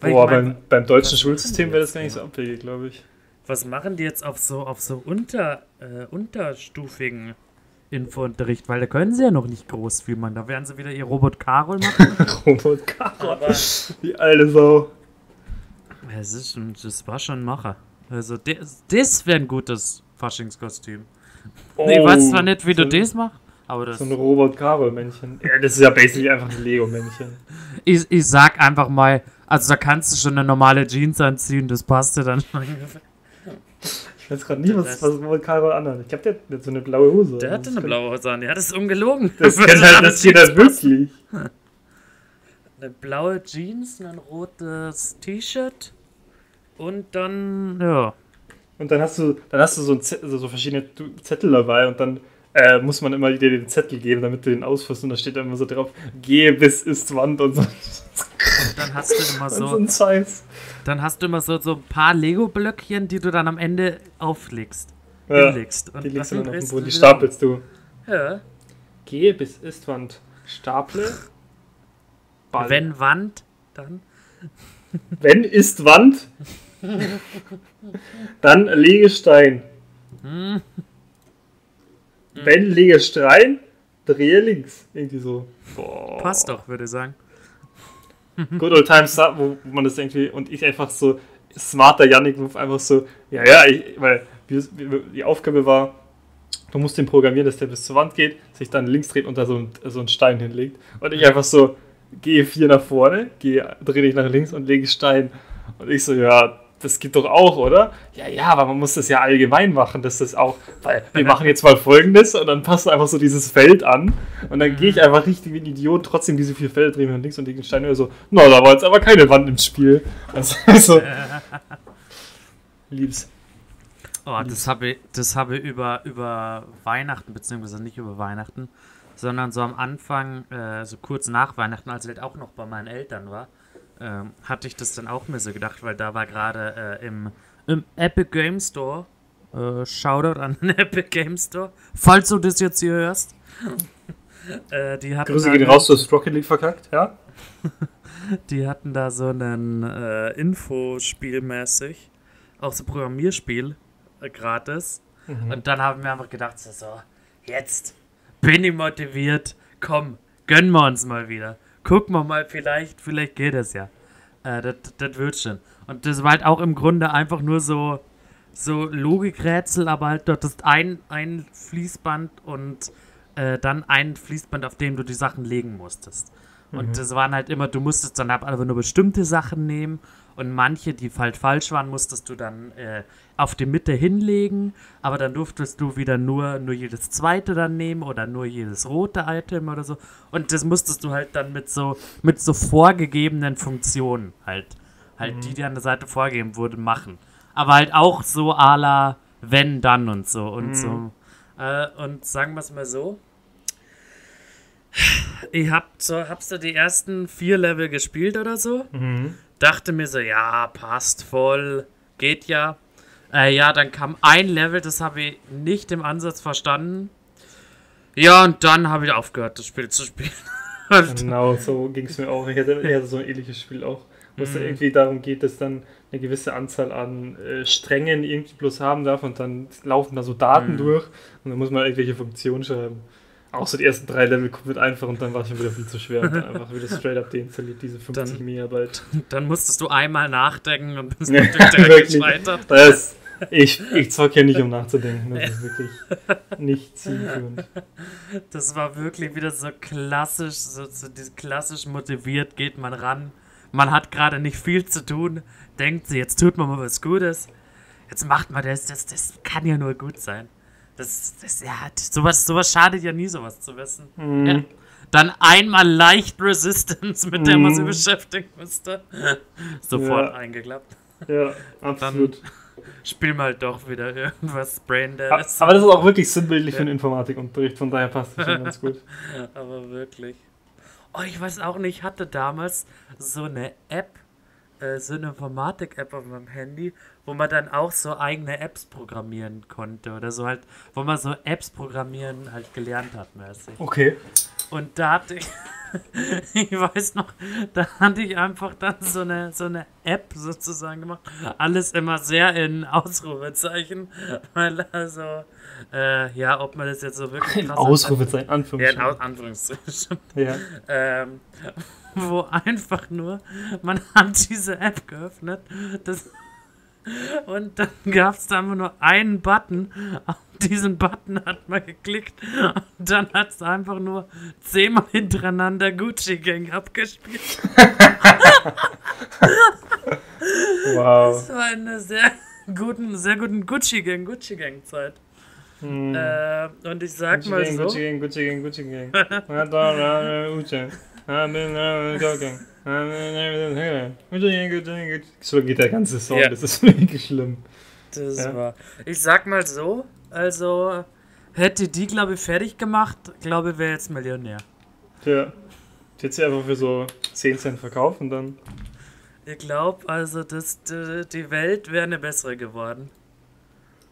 [SPEAKER 2] Weil ich
[SPEAKER 3] Boah,
[SPEAKER 2] mein,
[SPEAKER 3] beim, beim deutschen
[SPEAKER 2] was
[SPEAKER 3] Schulsystem
[SPEAKER 2] machen
[SPEAKER 3] wäre
[SPEAKER 2] die
[SPEAKER 3] das gar nicht
[SPEAKER 2] jetzt,
[SPEAKER 3] so abwegig, glaube ich.
[SPEAKER 2] Was machen die jetzt auf so, auf so unter, äh, unterstufigen Infounterricht? Weil da können sie ja noch nicht groß viel machen. Da werden sie wieder ihr Robot Carol machen.
[SPEAKER 3] Robot Caro.
[SPEAKER 2] Aber
[SPEAKER 3] Die alte Sau.
[SPEAKER 2] es ist schon, das war schon ein Macher. Also, das, das wäre ein gutes Faschingskostüm.
[SPEAKER 3] Oh,
[SPEAKER 2] ich weiß zwar nicht, wie
[SPEAKER 3] so,
[SPEAKER 2] du das machst, aber das.
[SPEAKER 3] So ein Robot Caro-Männchen. Ja, das ist ja basically einfach ein Lego-Männchen.
[SPEAKER 2] Ich, ich sag einfach mal, also da kannst du schon eine normale Jeans anziehen, das passt dir dann schon ungefähr.
[SPEAKER 3] Ich weiß gerade nicht, was,
[SPEAKER 2] Das-
[SPEAKER 3] was Robot Caro anhat. Ich glaube, der, der hat so eine blaue Hose.
[SPEAKER 2] Der hatte
[SPEAKER 3] Das
[SPEAKER 2] eine
[SPEAKER 3] kann-
[SPEAKER 2] blaue Hose an, ja, das ist ungelogen.
[SPEAKER 3] Das
[SPEAKER 2] würde
[SPEAKER 3] kann halt, das
[SPEAKER 2] Jeans
[SPEAKER 3] halt wirklich.
[SPEAKER 2] Eine blaue Jeans, ein rotes T-Shirt und dann, ja.
[SPEAKER 3] Und dann hast du, dann hast du so, ein Zettel, so verschiedene Zettel dabei und dann äh, muss man immer dir den Zettel geben, damit du den ausführst und da steht dann immer so drauf, gehe bis ist Wand und so, und
[SPEAKER 2] Dann hast du immer
[SPEAKER 3] so
[SPEAKER 2] so,
[SPEAKER 3] ein Scheiß.
[SPEAKER 2] Dann hast du immer so, so ein paar Lego-Blöckchen, die du dann am Ende auflegst.
[SPEAKER 3] Ja,
[SPEAKER 2] hinlegst. Und
[SPEAKER 3] die legst du
[SPEAKER 2] dann
[SPEAKER 3] auf den Boden, die stapelst du.
[SPEAKER 2] Ja.
[SPEAKER 3] Gehe bis ist Wand. Staple. Ball.
[SPEAKER 2] Wenn Wand, dann.
[SPEAKER 3] Wenn ist Wand, dann lege Stein.
[SPEAKER 2] Hm.
[SPEAKER 3] Wenn lege Stein, drehe links. Irgendwie so. Boah.
[SPEAKER 2] Passt doch, würde ich sagen.
[SPEAKER 3] Good old times, wo, man das irgendwie und ich einfach so smarter Yannick Move einfach so, ja, ja, ich, weil die Aufgabe war, du musst den programmieren, dass der bis zur Wand geht, sich dann links dreht und da so, so einen Stein hinlegt. Und ich einfach so, gehe vier nach vorne, gehe, drehe dich nach links und lege Stein. Und ich so, ja, das geht doch auch, oder? Ja, ja, aber man muss das ja allgemein machen, dass das auch, weil wir machen jetzt mal folgendes und dann passt einfach so dieses Feld an und dann gehe ich einfach richtig wie ein Idiot trotzdem diese vier Felder drehen und links und links Steine so, na, da war jetzt aber keine Wand im Spiel. Also, so, lieb's.
[SPEAKER 2] Oh, das habe ich, das habe ich über, über Weihnachten, beziehungsweise nicht über Weihnachten, sondern so am Anfang, äh, so kurz nach Weihnachten, als ich halt auch noch bei meinen Eltern war, ähm, hatte ich das dann auch mir so gedacht, weil da war gerade äh, im, im Epic Game Store, äh, Shoutout an den Epic Game Store, falls du das jetzt hier hörst. äh, die hatten
[SPEAKER 3] Grüße
[SPEAKER 2] da-
[SPEAKER 3] gehen raus, du hast Rocket League verkackt, ja?
[SPEAKER 2] Die hatten da so einen äh, Infospiel mäßig, auch so Programmierspiel, äh, gratis. Und dann haben wir einfach gedacht, so, so, jetzt bin ich motiviert, komm, gönnen wir uns mal wieder. Gucken wir mal, vielleicht, vielleicht geht es ja. Äh, das, das wird schon. Und das war halt auch im Grunde einfach nur so, so Logikrätsel, aber halt dort ist ein, ein Fließband und äh, dann ein Fließband, auf dem du die Sachen legen musstest. Und das waren halt immer, du musstest dann halt einfach nur bestimmte Sachen nehmen und manche, die halt falsch waren, musstest du dann äh, auf die Mitte hinlegen, aber dann durftest du wieder nur, nur jedes zweite dann nehmen oder nur jedes rote Item oder so. Und das musstest du halt dann mit so, mit so vorgegebenen Funktionen halt, halt, die dir an der Seite vorgegeben wurde, machen. Aber halt auch so à la wenn, dann und so und so. Äh, und sagen wir es mal so. Ich hab so, habst du die ersten vier Level gespielt oder so? Dachte mir so, ja, passt voll, geht ja. Äh, ja, dann kam ein Level, das habe ich nicht im Ansatz verstanden. Ja, und dann habe ich aufgehört, das Spiel zu spielen.
[SPEAKER 3] Genau, so ging es mir auch. Ich hatte, ich hatte so ein ähnliches Spiel auch, wo es dann
[SPEAKER 2] Mhm.
[SPEAKER 3] irgendwie darum geht, dass dann eine gewisse Anzahl an äh, Strängen irgendwie bloß haben darf und dann laufen da so Daten
[SPEAKER 2] Mhm.
[SPEAKER 3] durch und dann muss man irgendwelche Funktionen schreiben. Auch so die ersten drei Level wird einfach und dann war es schon wieder viel zu schwer und dann einfach wieder straight up deinstalliert, diese 50
[SPEAKER 2] Dann-
[SPEAKER 3] Megabyte.
[SPEAKER 2] Dann musstest du einmal nachdenken und bist direkt gescheitert.
[SPEAKER 3] Das, ich ich zocke ja nicht, um nachzudenken. Das ist wirklich nicht zielführend.
[SPEAKER 2] Das war wirklich wieder so klassisch, so, so klassisch motiviert geht man ran. Man hat gerade nicht viel zu tun, denkt sie, jetzt tut man mal was Gutes. Jetzt macht man das, das, das kann ja nur gut sein. Das, das, ja, sowas, sowas schadet ja nie, sowas zu wissen.
[SPEAKER 3] Mhm.
[SPEAKER 2] Ja. Dann einmal leicht Resistance, mit der man sich
[SPEAKER 3] Mhm.
[SPEAKER 2] beschäftigen musste. Sofort
[SPEAKER 3] Ja.
[SPEAKER 2] eingeklappt.
[SPEAKER 3] Ja, absolut.
[SPEAKER 2] Spiel mal doch wieder irgendwas Braindead.
[SPEAKER 3] aber das ist auch wirklich sinnbildlich für
[SPEAKER 2] Ja.
[SPEAKER 3] den Informatikunterricht, von daher passt das schon ganz gut.
[SPEAKER 2] Aber wirklich. Oh, ich weiß auch nicht, ich hatte damals so eine App, äh, so eine Informatik-App auf meinem Handy, wo man dann auch so eigene Apps programmieren konnte oder so halt, wo man so Apps programmieren halt gelernt hat mäßig.
[SPEAKER 3] Okay.
[SPEAKER 2] Und da hatte ich, ich weiß noch, da hatte ich einfach dann so eine, so eine App sozusagen gemacht. Alles immer sehr in Ausrufezeichen, weil also, äh, ja, ob man das jetzt so wirklich krass
[SPEAKER 3] Ausrufezeichen,
[SPEAKER 2] Ja, in
[SPEAKER 3] Anführungszeichen.
[SPEAKER 2] Anführungszeichen.
[SPEAKER 3] Ja.
[SPEAKER 2] ähm, wo einfach nur, man hat diese App geöffnet das, und dann gab es da einfach nur einen Button. Auf diesen Button hat man geklickt und dann hat es einfach nur zehnmal hintereinander Gucci Gang abgespielt.
[SPEAKER 3] Wow.
[SPEAKER 2] Das war eine sehr guten, sehr guten Gucci Gang, Gucci Gang Zeit.
[SPEAKER 3] Hm.
[SPEAKER 2] Äh, und ich sag
[SPEAKER 3] Gucci
[SPEAKER 2] mal
[SPEAKER 3] Gang,
[SPEAKER 2] so,
[SPEAKER 3] Gucci Gang, Gucci Gang, Gucci Gang. So geht der ganze Song,
[SPEAKER 2] Ja.
[SPEAKER 3] das ist wirklich schlimm.
[SPEAKER 2] Das
[SPEAKER 3] Ja.
[SPEAKER 2] war. Ich sag mal so, also hätte die, glaube ich, fertig gemacht, glaube ich, wäre jetzt Millionär.
[SPEAKER 3] Tja. Die hat sie einfach für so 10 Cent verkauft und dann.
[SPEAKER 2] Ich glaube, also das, die, Welt wäre eine bessere geworden.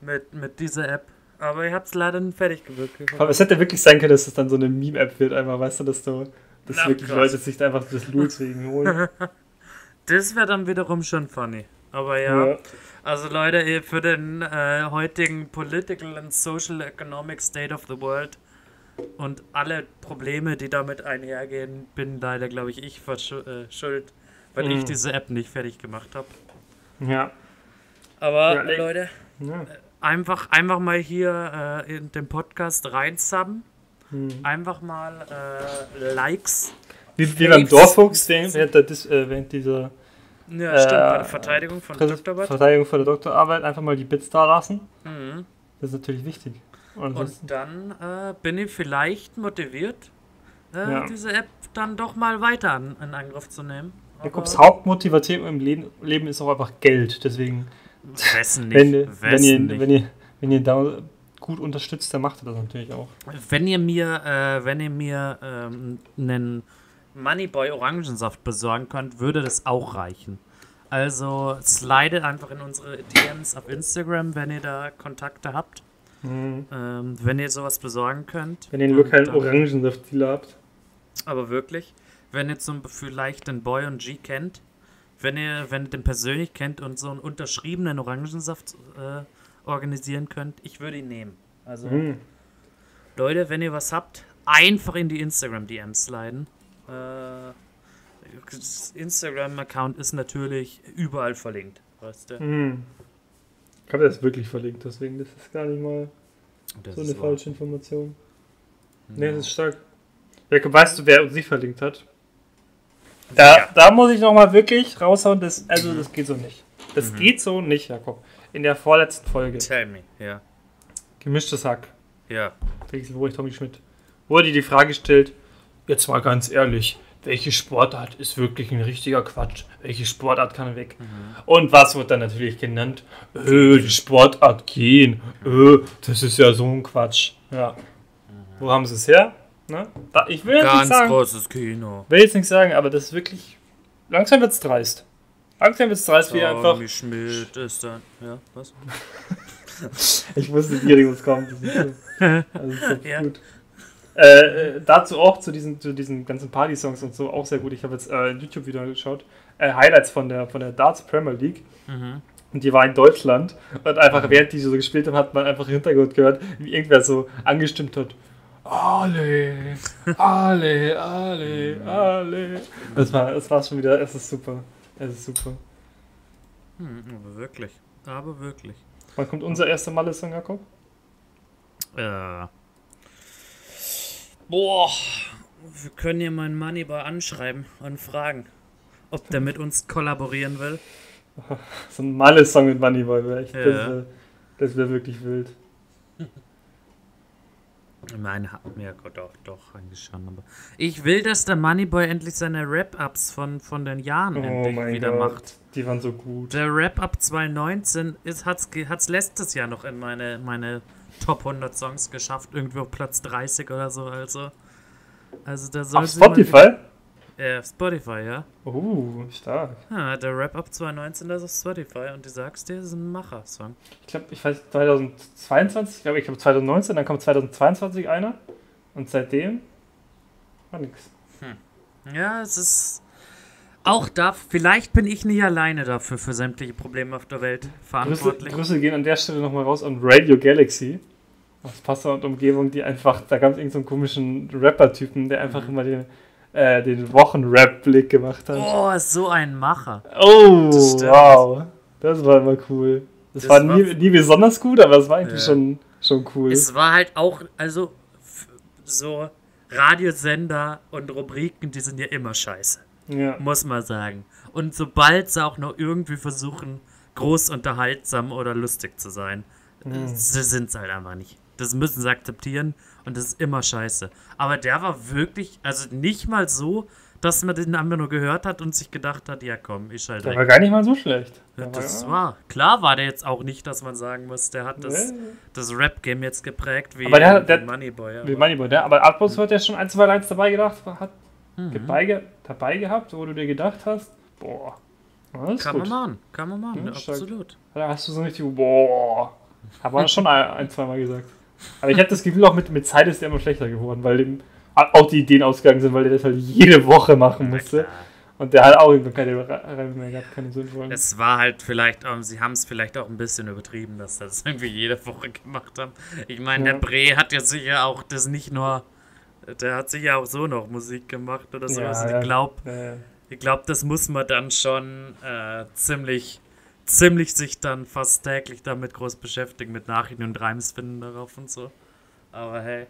[SPEAKER 2] Mit, mit dieser App. Aber ich hab's leider nicht fertig gewirkt.
[SPEAKER 3] Aber es hätte wirklich sein können, dass es dann so eine Meme-App wird, einfach, weißt du, dass du. Dass
[SPEAKER 2] Na,
[SPEAKER 3] wirklich
[SPEAKER 2] krass.
[SPEAKER 3] Leute sich einfach das Loots wegen holen.
[SPEAKER 2] Das wäre dann wiederum schon funny. Aber ja, also Leute, für den äh, heutigen Political and Social Economic State of the World und alle Probleme, die damit einhergehen, bin leider, glaube ich, ich äh, schuld, weil ich
[SPEAKER 3] Mhm.
[SPEAKER 2] diese App nicht fertig gemacht habe.
[SPEAKER 3] Ja.
[SPEAKER 2] Aber
[SPEAKER 3] Ja.
[SPEAKER 2] Leute,
[SPEAKER 3] ja.
[SPEAKER 2] einfach, einfach mal hier äh, in den Podcast reinsubben.
[SPEAKER 3] Hm.
[SPEAKER 2] Einfach mal äh, Likes.
[SPEAKER 3] Wie, wie beim
[SPEAKER 2] Faves.
[SPEAKER 3] Dorffuchs während, der äh, während dieser
[SPEAKER 2] Ja, stimmt, bei der
[SPEAKER 3] Äh,
[SPEAKER 2] Verteidigung von
[SPEAKER 3] Präse-
[SPEAKER 2] Doktorarbeit.
[SPEAKER 3] Verteidigung von der Doktorarbeit einfach mal die Bits da lassen.
[SPEAKER 2] Mhm.
[SPEAKER 3] Das ist natürlich wichtig. Und
[SPEAKER 2] Und dann äh, bin ich vielleicht motiviert, äh,
[SPEAKER 3] Ja.
[SPEAKER 2] diese App dann doch mal weiter an, in Angriff zu nehmen.
[SPEAKER 3] Jakobs Hauptmotivation im Leben, Leben ist auch einfach Geld. Deswegen,
[SPEAKER 2] wessen nicht,
[SPEAKER 3] wenn, ihr- wenn,
[SPEAKER 2] wessen
[SPEAKER 3] ihr,
[SPEAKER 2] nicht.
[SPEAKER 3] wenn, ihr, wenn ihr da gut unterstützt, dann macht ihr das natürlich auch.
[SPEAKER 2] Wenn ihr mir, äh, wenn ihr mir ähm, einen Moneyboy Orangensaft besorgen könnt, würde das auch reichen. Also slide einfach in unsere DMs auf Instagram, wenn ihr da Kontakte habt.
[SPEAKER 3] Mhm.
[SPEAKER 2] Ähm, wenn ihr sowas besorgen könnt.
[SPEAKER 3] Wenn ihr einen
[SPEAKER 2] Und
[SPEAKER 3] lokalen
[SPEAKER 2] dann-
[SPEAKER 3] Orangensaft-Dealer habt.
[SPEAKER 2] Aber wirklich, wenn ihr zum vielleicht den Boy und G kennt, wenn ihr, wenn ihr den persönlich kennt und so einen unterschriebenen Orangensaft äh, organisieren könnt, ich würde ihn nehmen. Also
[SPEAKER 3] Mhm.
[SPEAKER 2] Leute, wenn ihr was habt, einfach in die Instagram-DMs sliden. Äh, das Instagram-Account ist natürlich überall verlinkt. Weißt du?
[SPEAKER 3] Mhm. Ich habe das wirklich verlinkt, deswegen das ist gar nicht mal
[SPEAKER 2] Das
[SPEAKER 3] so eine
[SPEAKER 2] wahr.
[SPEAKER 3] falsche Information. Nee,
[SPEAKER 2] Ja.
[SPEAKER 3] das ist stark. Jakob, weißt du, wer uns nicht verlinkt hat? Da,
[SPEAKER 2] Ja.
[SPEAKER 3] da muss ich nochmal wirklich raushauen, das, also das geht so nicht. Das
[SPEAKER 2] Mhm.
[SPEAKER 3] geht so nicht, Jakob. In der vorletzten Folge,
[SPEAKER 2] Tell me, ja.
[SPEAKER 3] gemischtes Hack,
[SPEAKER 2] Ja.
[SPEAKER 3] Felix Wohrich, Tommy Schmidt, wurde die Frage gestellt, jetzt mal ganz ehrlich, welche Sportart ist wirklich ein richtiger Quatsch? Welche Sportart kann weg? Und was wird dann natürlich genannt? Äh, die Sportart gehen. Äh, das ist ja so ein Quatsch. Ja. Wo haben sie es her? Na? Da, ich will jetzt nicht
[SPEAKER 2] Ganz
[SPEAKER 3] sagen,
[SPEAKER 2] großes Kino.
[SPEAKER 3] will jetzt nicht sagen, aber das ist wirklich. Langsam wird's dreist. Langsam wird's dreist, wie einfach.
[SPEAKER 2] Tommy Schmidt ist dann. Ja, was?
[SPEAKER 3] Ich wusste was kommt. Das ist so, also ist so
[SPEAKER 2] Ja.
[SPEAKER 3] gut. Äh, äh, dazu auch zu diesen, zu diesen ganzen Party-Songs und so auch sehr gut. Ich habe jetzt äh, ein YouTube-Video geschaut. Äh, Highlights von der, von der Darts Premier League.
[SPEAKER 2] Mhm.
[SPEAKER 3] Und die war in Deutschland. Und einfach, während die so gespielt haben, hat man einfach im Hintergrund gehört, wie irgendwer so angestimmt hat. Ale, Ale, Ale, Ale. Das war, das war schon wieder, es ist super. Es ist super.
[SPEAKER 2] Hm, aber wirklich. Aber wirklich.
[SPEAKER 3] Wann kommt unser erster Malle-Song, Jakob?
[SPEAKER 2] Äh. Boah. Wir können ja meinen Moneyboy anschreiben und fragen, ob der mit uns kollaborieren will.
[SPEAKER 3] So ein Malle-Song mit Moneyboy wäre echt,
[SPEAKER 2] Ja.
[SPEAKER 3] das wäre wär wirklich wild.
[SPEAKER 2] Ich meine, hat mir Gott doch, doch schon. Aber ich will, dass der Moneyboy endlich seine Rap-Ups von, von den Jahren
[SPEAKER 3] Oh
[SPEAKER 2] endlich wieder
[SPEAKER 3] Gott,
[SPEAKER 2] macht.
[SPEAKER 3] die waren so gut.
[SPEAKER 2] Der Rap-Up 2019 ist, hat's, ge- hat's letztes Jahr noch in meine, meine Top 100 Songs geschafft. Irgendwo auf Platz 30 oder so. Also, also da soll
[SPEAKER 3] Auf
[SPEAKER 2] mal
[SPEAKER 3] Spotify?
[SPEAKER 2] wieder- Äh, auf Spotify, ja.
[SPEAKER 3] Oh, stark.
[SPEAKER 2] ja der Rap-Up 2019 das ist auf Spotify und du sagst dir, das ist ein Macher-Song.
[SPEAKER 3] Ich glaube, ich weiß, 2022, ich glaube, ich glaube 2019, dann kommt 2022 einer. Und seitdem war nix.
[SPEAKER 2] Ja, es ist. Auch da, vielleicht bin ich nicht alleine dafür, für sämtliche Probleme auf der Welt
[SPEAKER 3] Grüße,
[SPEAKER 2] verantwortlich.
[SPEAKER 3] Grüße gehen an der Stelle nochmal raus an Radio Galaxy. Aus Passau und Umgebung, die einfach, da gab es irgendeinen so komischen Rapper-Typen, der einfach immer den, äh, den Wochen-Rap-Blick gemacht hat.
[SPEAKER 2] Oh, so ein Macher.
[SPEAKER 3] Oh,
[SPEAKER 2] Das
[SPEAKER 3] wow. Das war immer cool. Das,
[SPEAKER 2] Das
[SPEAKER 3] war
[SPEAKER 2] war-
[SPEAKER 3] nie, nie besonders gut, aber es war eigentlich
[SPEAKER 2] Ja.
[SPEAKER 3] schon, schon cool.
[SPEAKER 2] Es war halt auch, also, so Radiosender und Rubriken, die sind ja immer scheiße.
[SPEAKER 3] ja.
[SPEAKER 2] Muss man sagen. Und sobald sie auch noch irgendwie versuchen, groß unterhaltsam oder lustig zu sein,
[SPEAKER 3] Mhm.
[SPEAKER 2] sie sind es halt einfach nicht. Das müssen sie akzeptieren und das ist immer scheiße. Aber der war wirklich, also nicht mal so, dass man den einfach nur gehört hat und sich gedacht hat, ja komm, ich schalte
[SPEAKER 3] Der
[SPEAKER 2] weg.
[SPEAKER 3] war gar nicht mal so schlecht. Der
[SPEAKER 2] Das
[SPEAKER 3] ja-
[SPEAKER 2] war, klar war der jetzt auch nicht, dass man sagen muss, der hat das,
[SPEAKER 3] Nee.
[SPEAKER 2] das Rap-Game jetzt geprägt wie,
[SPEAKER 3] Aber der der-
[SPEAKER 2] wie Moneyboy.
[SPEAKER 3] Wie
[SPEAKER 2] Aber,
[SPEAKER 3] Moneyboy, der, aber Atmos hat ja schon ein, zwei Lines dabei gedacht, hat
[SPEAKER 2] Mhm.
[SPEAKER 3] dabei, ge- dabei gehabt, wo du dir gedacht hast, boah,
[SPEAKER 2] kann man machen, kann man machen,
[SPEAKER 3] Ja,
[SPEAKER 2] absolut.
[SPEAKER 3] Da hast du so richtig, boah, hat man schon ein, ein zwei Mal gesagt. Aber ich habe das Gefühl, auch mit, mit Zeit ist der immer schlechter geworden, weil dem auch die Ideen ausgegangen sind, weil der das halt jede Woche machen musste. Und der hat auch irgendwann keine Reime mehr gehabt, keine sinnvollen.
[SPEAKER 2] Es war halt vielleicht, ähm, sie haben es vielleicht auch ein bisschen übertrieben, dass das irgendwie jede Woche gemacht haben. Ich meine,
[SPEAKER 3] Ja.
[SPEAKER 2] der Bre hat ja sicher auch das nicht nur, der hat sicher auch so noch Musik gemacht oder sowas.
[SPEAKER 3] Ja,
[SPEAKER 2] Und
[SPEAKER 3] ja.
[SPEAKER 2] ich glaube, ich glaube, das muss man dann schon äh, ziemlich, ziemlich sich dann fast täglich damit groß beschäftigen, mit Nachrichten und Reims finden darauf und so. Aber hey.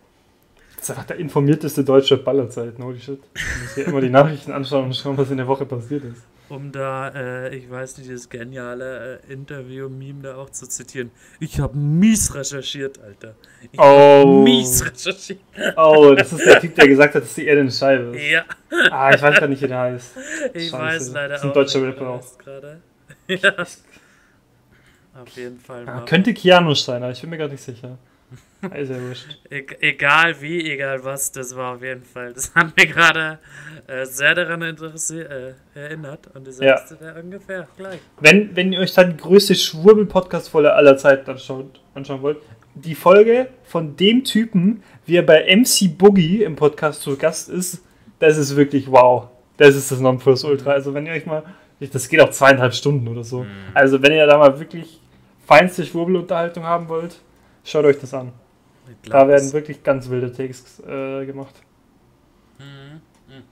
[SPEAKER 3] das ist einfach der informierteste deutsche Ballerzeit, holy shit. Du musst dir immer die Nachrichten anschauen und schauen, was in der Woche passiert ist.
[SPEAKER 2] um da, äh, ich weiß nicht, das geniale äh, Interview-Meme da auch zu zitieren. Ich habe mies recherchiert, Alter. Ich
[SPEAKER 3] Oh.
[SPEAKER 2] mies recherchiert.
[SPEAKER 3] Oh, das ist der Typ, der gesagt hat, dass die Erde eine Scheibe ist.
[SPEAKER 2] Ja,
[SPEAKER 3] Ah, ich weiß gar nicht, wie der heißt.
[SPEAKER 2] ich
[SPEAKER 3] Scheiße.
[SPEAKER 2] weiß leider
[SPEAKER 3] Das ist ein
[SPEAKER 2] auch
[SPEAKER 3] deutscher Rapper auch.
[SPEAKER 2] gerade. Ja. Auf jeden Fall. Mal.
[SPEAKER 3] könnte Keanu sein, aber ich bin mir gar nicht sicher. Ist ja wurscht.
[SPEAKER 2] E egal wie, egal was, das war auf jeden Fall. Das hat mir gerade äh, sehr daran äh, erinnert. Und das
[SPEAKER 3] Ja.
[SPEAKER 2] da ungefähr gleich.
[SPEAKER 3] Wenn, wenn ihr euch dann die größte Schwurbel-Podcast-Folge aller Zeiten anschaut, anschauen wollt, die Folge von dem Typen, wie er bei MC Boogie im Podcast zu Gast ist, das ist wirklich wow. Das ist das Nonplusultra. Also wenn ihr euch mal, das geht auch zweieinhalb Stunden oder so. Also wenn ihr da mal wirklich feinste Schwurbelunterhaltung haben wollt, schaut euch das an. Da werden wirklich ganz wilde Takes äh, gemacht.
[SPEAKER 2] Mhm.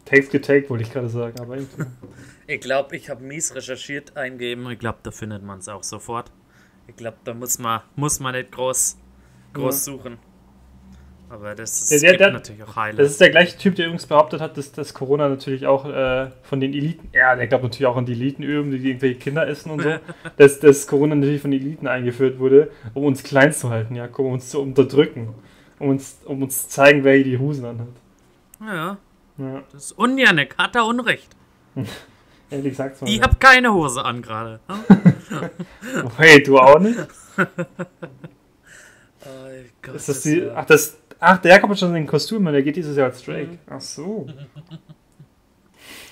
[SPEAKER 3] Takes getaked, wollte ich gerade sagen, aber irgendwie.
[SPEAKER 2] Ich glaube, ich habe mies recherchiert eingeben. Ich glaube, da findet man es auch sofort. Ich glaube, da muss man, muss man nicht groß, groß suchen. Aber das ist,
[SPEAKER 3] Der- der- der-
[SPEAKER 2] natürlich auch
[SPEAKER 3] Das
[SPEAKER 2] Highlights.
[SPEAKER 3] ist der gleiche Typ, der übrigens behauptet hat, dass, dass Corona natürlich auch äh, von den Eliten, ja, der glaubt natürlich auch an die Elitenöben, die irgendwelche Kinder essen und so, dass, dass Corona natürlich von den Eliten eingeführt wurde, um uns klein zu halten, ja, um uns zu unterdrücken, um uns, um uns zu zeigen, wer hier die Husen anhat.
[SPEAKER 2] Ja,
[SPEAKER 3] Ja,
[SPEAKER 2] das ist Unjanik, hat er Unrecht.
[SPEAKER 3] ehrlich mal.
[SPEAKER 2] Ich
[SPEAKER 3] ja.
[SPEAKER 2] hab keine Hose an gerade. ne?
[SPEAKER 3] Hey, du auch nicht?
[SPEAKER 2] Oh Gott,
[SPEAKER 3] Ist das die,
[SPEAKER 2] ja-
[SPEAKER 3] ach, das, ach, der Jakob hat schon den Kostüm, der geht dieses Jahr als Drake. Ach so.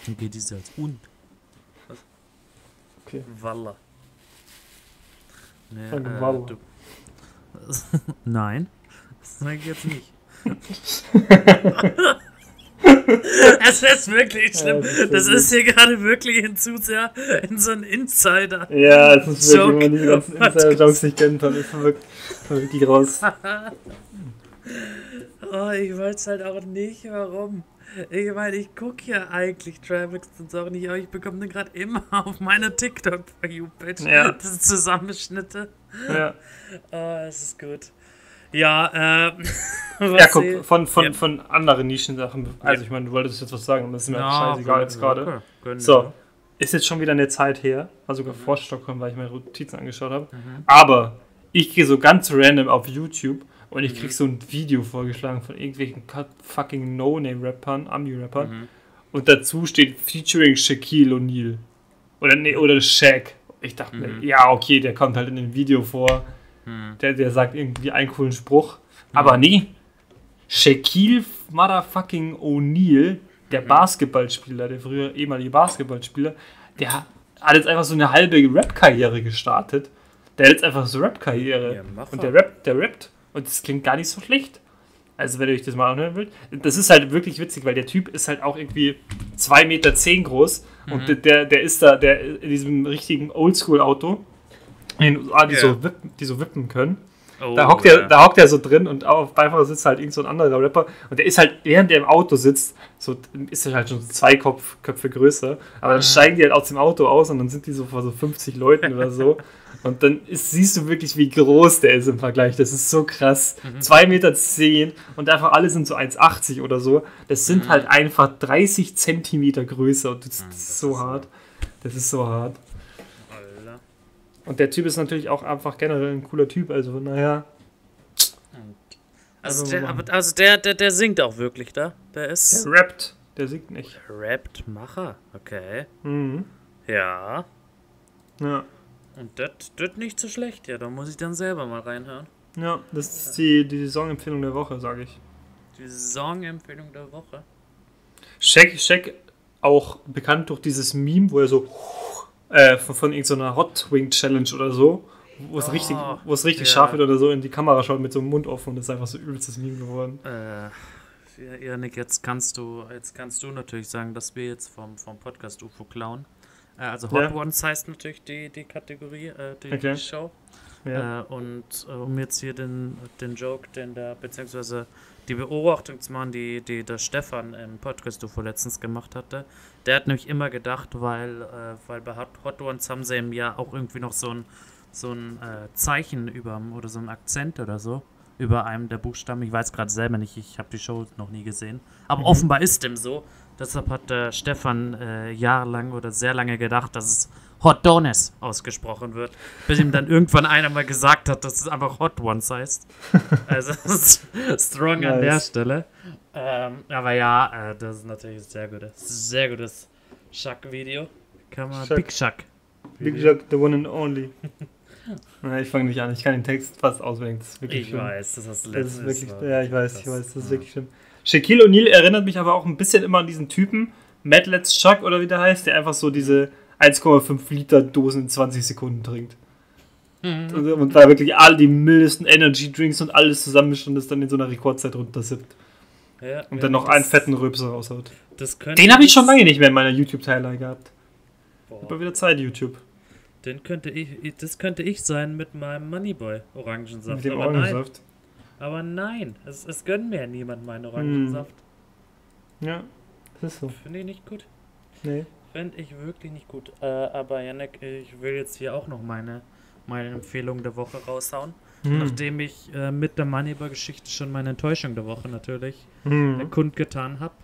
[SPEAKER 2] Dann geht diese als und.
[SPEAKER 3] Okay.
[SPEAKER 2] Walla. Nee,
[SPEAKER 3] Von
[SPEAKER 2] äh,
[SPEAKER 3] Walla.
[SPEAKER 2] du- Nein, das sage ich jetzt nicht. Es ist wirklich schlimm.
[SPEAKER 3] das ist
[SPEAKER 2] das ist hier gerade wirklich ein zu sehr in so ein Insider.
[SPEAKER 3] Ja, es ist wirklich, wenn man diese ganzen Insider-Jokes nicht kennt, dann ist man wirklich, wirklich raus.
[SPEAKER 2] Oh, ich weiß halt auch nicht, warum. Ich meine, ich gucke ja eigentlich Travix und auch nicht, aber ich bekomme den gerade immer auf meiner TikTok for you page
[SPEAKER 3] Ja.
[SPEAKER 2] Das Zusammenschnitte.
[SPEAKER 3] Ja.
[SPEAKER 2] Oh, es ist gut. Ja, äh,
[SPEAKER 3] Ja, guck, von, von,
[SPEAKER 2] Ja.
[SPEAKER 3] von anderen Nischensachen. Also, ich meine, du wolltest jetzt was sagen, das ist mir
[SPEAKER 2] Ja,
[SPEAKER 3] scheißegal jetzt gerade.
[SPEAKER 2] okay,
[SPEAKER 3] So, ist jetzt schon wieder eine Zeit her, war sogar vor Stockholm, weil ich meine Notizen angeschaut habe.
[SPEAKER 2] Mhm.
[SPEAKER 3] Aber ich gehe so ganz random auf YouTube und ich
[SPEAKER 2] Mhm.
[SPEAKER 3] krieg so ein Video vorgeschlagen von irgendwelchen fucking No-Name-Rappern, Ami-Rappern.
[SPEAKER 2] Mhm.
[SPEAKER 3] Und dazu steht featuring Shaquille O'Neal. Oder, nee, oder Shaq. Ich dachte
[SPEAKER 2] Mhm.
[SPEAKER 3] mir, ja, okay, der kommt halt in dem Video vor. Der, der sagt irgendwie einen coolen Spruch. Aber nee, Shaquille motherfucking O'Neal, der
[SPEAKER 2] Mhm.
[SPEAKER 3] Basketballspieler, der früher ehemalige Basketballspieler, der hat jetzt einfach so eine halbe Rap-Karriere gestartet. Der hat jetzt einfach so Rap-Karriere.
[SPEAKER 2] Ja,
[SPEAKER 3] und
[SPEAKER 2] er.
[SPEAKER 3] der rappt, der rappt. Und das klingt gar nicht so schlecht. Also, wenn ihr euch das mal anhören wollt. Das ist halt wirklich witzig, weil der Typ ist halt auch irgendwie 2,10 Meter zehn groß.
[SPEAKER 2] Mhm.
[SPEAKER 3] Und der- der, ist da, der in diesem richtigen Oldschool-Auto, in den USA, die,
[SPEAKER 2] Ja.
[SPEAKER 3] so wippen, die so wippen können.
[SPEAKER 2] Oh,
[SPEAKER 3] Da hockt,
[SPEAKER 2] ja.
[SPEAKER 3] der, da hockt er so drin und auf Beifahrer sitzt halt irgend so ein anderer Rapper. Und der ist halt, während der im Auto sitzt, so ist er halt schon zwei Kopf, Köpfe größer. Aber dann steigen die halt aus dem Auto aus und dann sind die so vor so 50 Leuten oder so. Und dann ist, siehst du wirklich, wie groß der ist im Vergleich. Das ist so krass. 2,10 Meter zehn und einfach alle sind so 1,80 oder so. Das sind halt einfach 30 Zentimeter größer und das, das ist so hart. Das ist so hart. Und der Typ ist natürlich auch einfach generell ein cooler Typ. Also von daher.
[SPEAKER 2] Also,
[SPEAKER 3] Also,
[SPEAKER 2] der, also der, der, der singt auch wirklich da. Der ist
[SPEAKER 3] Der rappt. Der singt nicht.
[SPEAKER 2] rappt Macher. Okay.
[SPEAKER 3] Mhm.
[SPEAKER 2] Ja.
[SPEAKER 3] Ja.
[SPEAKER 2] Und das nicht so schlecht. Ja, da muss ich dann selber mal reinhören.
[SPEAKER 3] Ja, das ist die, die Saisonempfehlung der Woche, sage ich.
[SPEAKER 2] Die Saisonempfehlung der Woche.
[SPEAKER 3] Shaq, Shaq auch bekannt durch dieses Meme, wo er so äh, von, von irgendeiner Hot Wing Challenge oder so, wo es
[SPEAKER 2] Oh,
[SPEAKER 3] richtig, wo es richtig
[SPEAKER 2] ja.
[SPEAKER 3] scharf wird oder so in die Kamera schaut mit so einem Mund offen und das ist einfach so übelstes Meme geworden.
[SPEAKER 2] Äh, ja, Janik, jetzt kannst du, jetzt kannst du natürlich sagen, dass wir jetzt vom, vom Podcast UFO klauen. Äh, also Hot
[SPEAKER 3] Ja.
[SPEAKER 2] Ones heißt natürlich die, die Kategorie, äh, die,
[SPEAKER 3] Okay.
[SPEAKER 2] die Show.
[SPEAKER 3] Ja.
[SPEAKER 2] Äh, und äh, um jetzt hier den, den Joke, den da, beziehungsweise die Beobachtung zu machen, die, die der Stefan im Podcast UFO letztens gemacht hatte, der hat nämlich immer gedacht, weil, äh, weil bei Hot, Ones haben sie im Jahr auch irgendwie noch so ein, so ein äh, Zeichen über oder so ein Akzent oder so über einem der Buchstaben. Ich weiß gerade selber nicht, ich habe die Show noch nie gesehen. Aber offenbar ist dem so. Deshalb hat äh, Stefan äh, jahrelang oder sehr lange gedacht, dass es Hot Donuts ausgesprochen wird, bis ihm dann irgendwann einer mal gesagt hat, dass es einfach Hot Ones heißt. Also strong an der
[SPEAKER 3] Nice.
[SPEAKER 2] Stelle. Ähm, aber ja, äh, das ist natürlich ein sehr gutes, sehr gutes Shuck-Video. Kann man
[SPEAKER 3] Shuck.
[SPEAKER 2] Big Shuck.
[SPEAKER 3] Big Jack, the one and only. Na, ich fange nicht an, ich kann den Text fast auswendig. Das ist wirklich
[SPEAKER 2] Ich
[SPEAKER 3] schlimm.
[SPEAKER 2] weiß, das hast du
[SPEAKER 3] Das ist wirklich,
[SPEAKER 2] Mal
[SPEAKER 3] ja, ich weiß, ich
[SPEAKER 2] krass.
[SPEAKER 3] weiß, das ist
[SPEAKER 2] Ja.
[SPEAKER 3] wirklich schlimm. Shaquille O'Neal erinnert mich aber auch ein bisschen immer an diesen Typen, Mad Let's Chuck oder wie der heißt, der einfach so diese 1,5 Liter Dosen in 20 Sekunden trinkt.
[SPEAKER 2] Mhm.
[SPEAKER 3] Und, und da wirklich all die mildesten Energy Drinks und alles zusammenmischt und das dann in so einer Rekordzeit runtersippt.
[SPEAKER 2] Ja,
[SPEAKER 3] Und
[SPEAKER 2] ja,
[SPEAKER 3] dann noch einen fetten Röpser raushaut. Den habe ich schon lange nicht mehr in meiner YouTube-Timeline gehabt.
[SPEAKER 2] Boah.
[SPEAKER 3] Mal wieder Zeit, YouTube.
[SPEAKER 2] Den könnte ich, das könnte ich sein mit meinem Moneyboy Orangensaft.
[SPEAKER 3] Mit dem
[SPEAKER 2] aber nein,
[SPEAKER 3] Orangensaft.
[SPEAKER 2] aber nein, es, es gönnt mir niemand meinen Orangensaft.
[SPEAKER 3] Ja, das ist so.
[SPEAKER 2] Finde ich nicht gut.
[SPEAKER 3] Nee.
[SPEAKER 2] Finde ich wirklich nicht gut. Äh, aber Janek, ich will jetzt hier auch noch meine, meine Empfehlung der Woche raushauen.
[SPEAKER 3] Hm.
[SPEAKER 2] Nachdem ich äh, mit der Moneyboy-Geschichte schon meine Enttäuschung der Woche natürlich äh,
[SPEAKER 3] Hm.
[SPEAKER 2] kundgetan habe,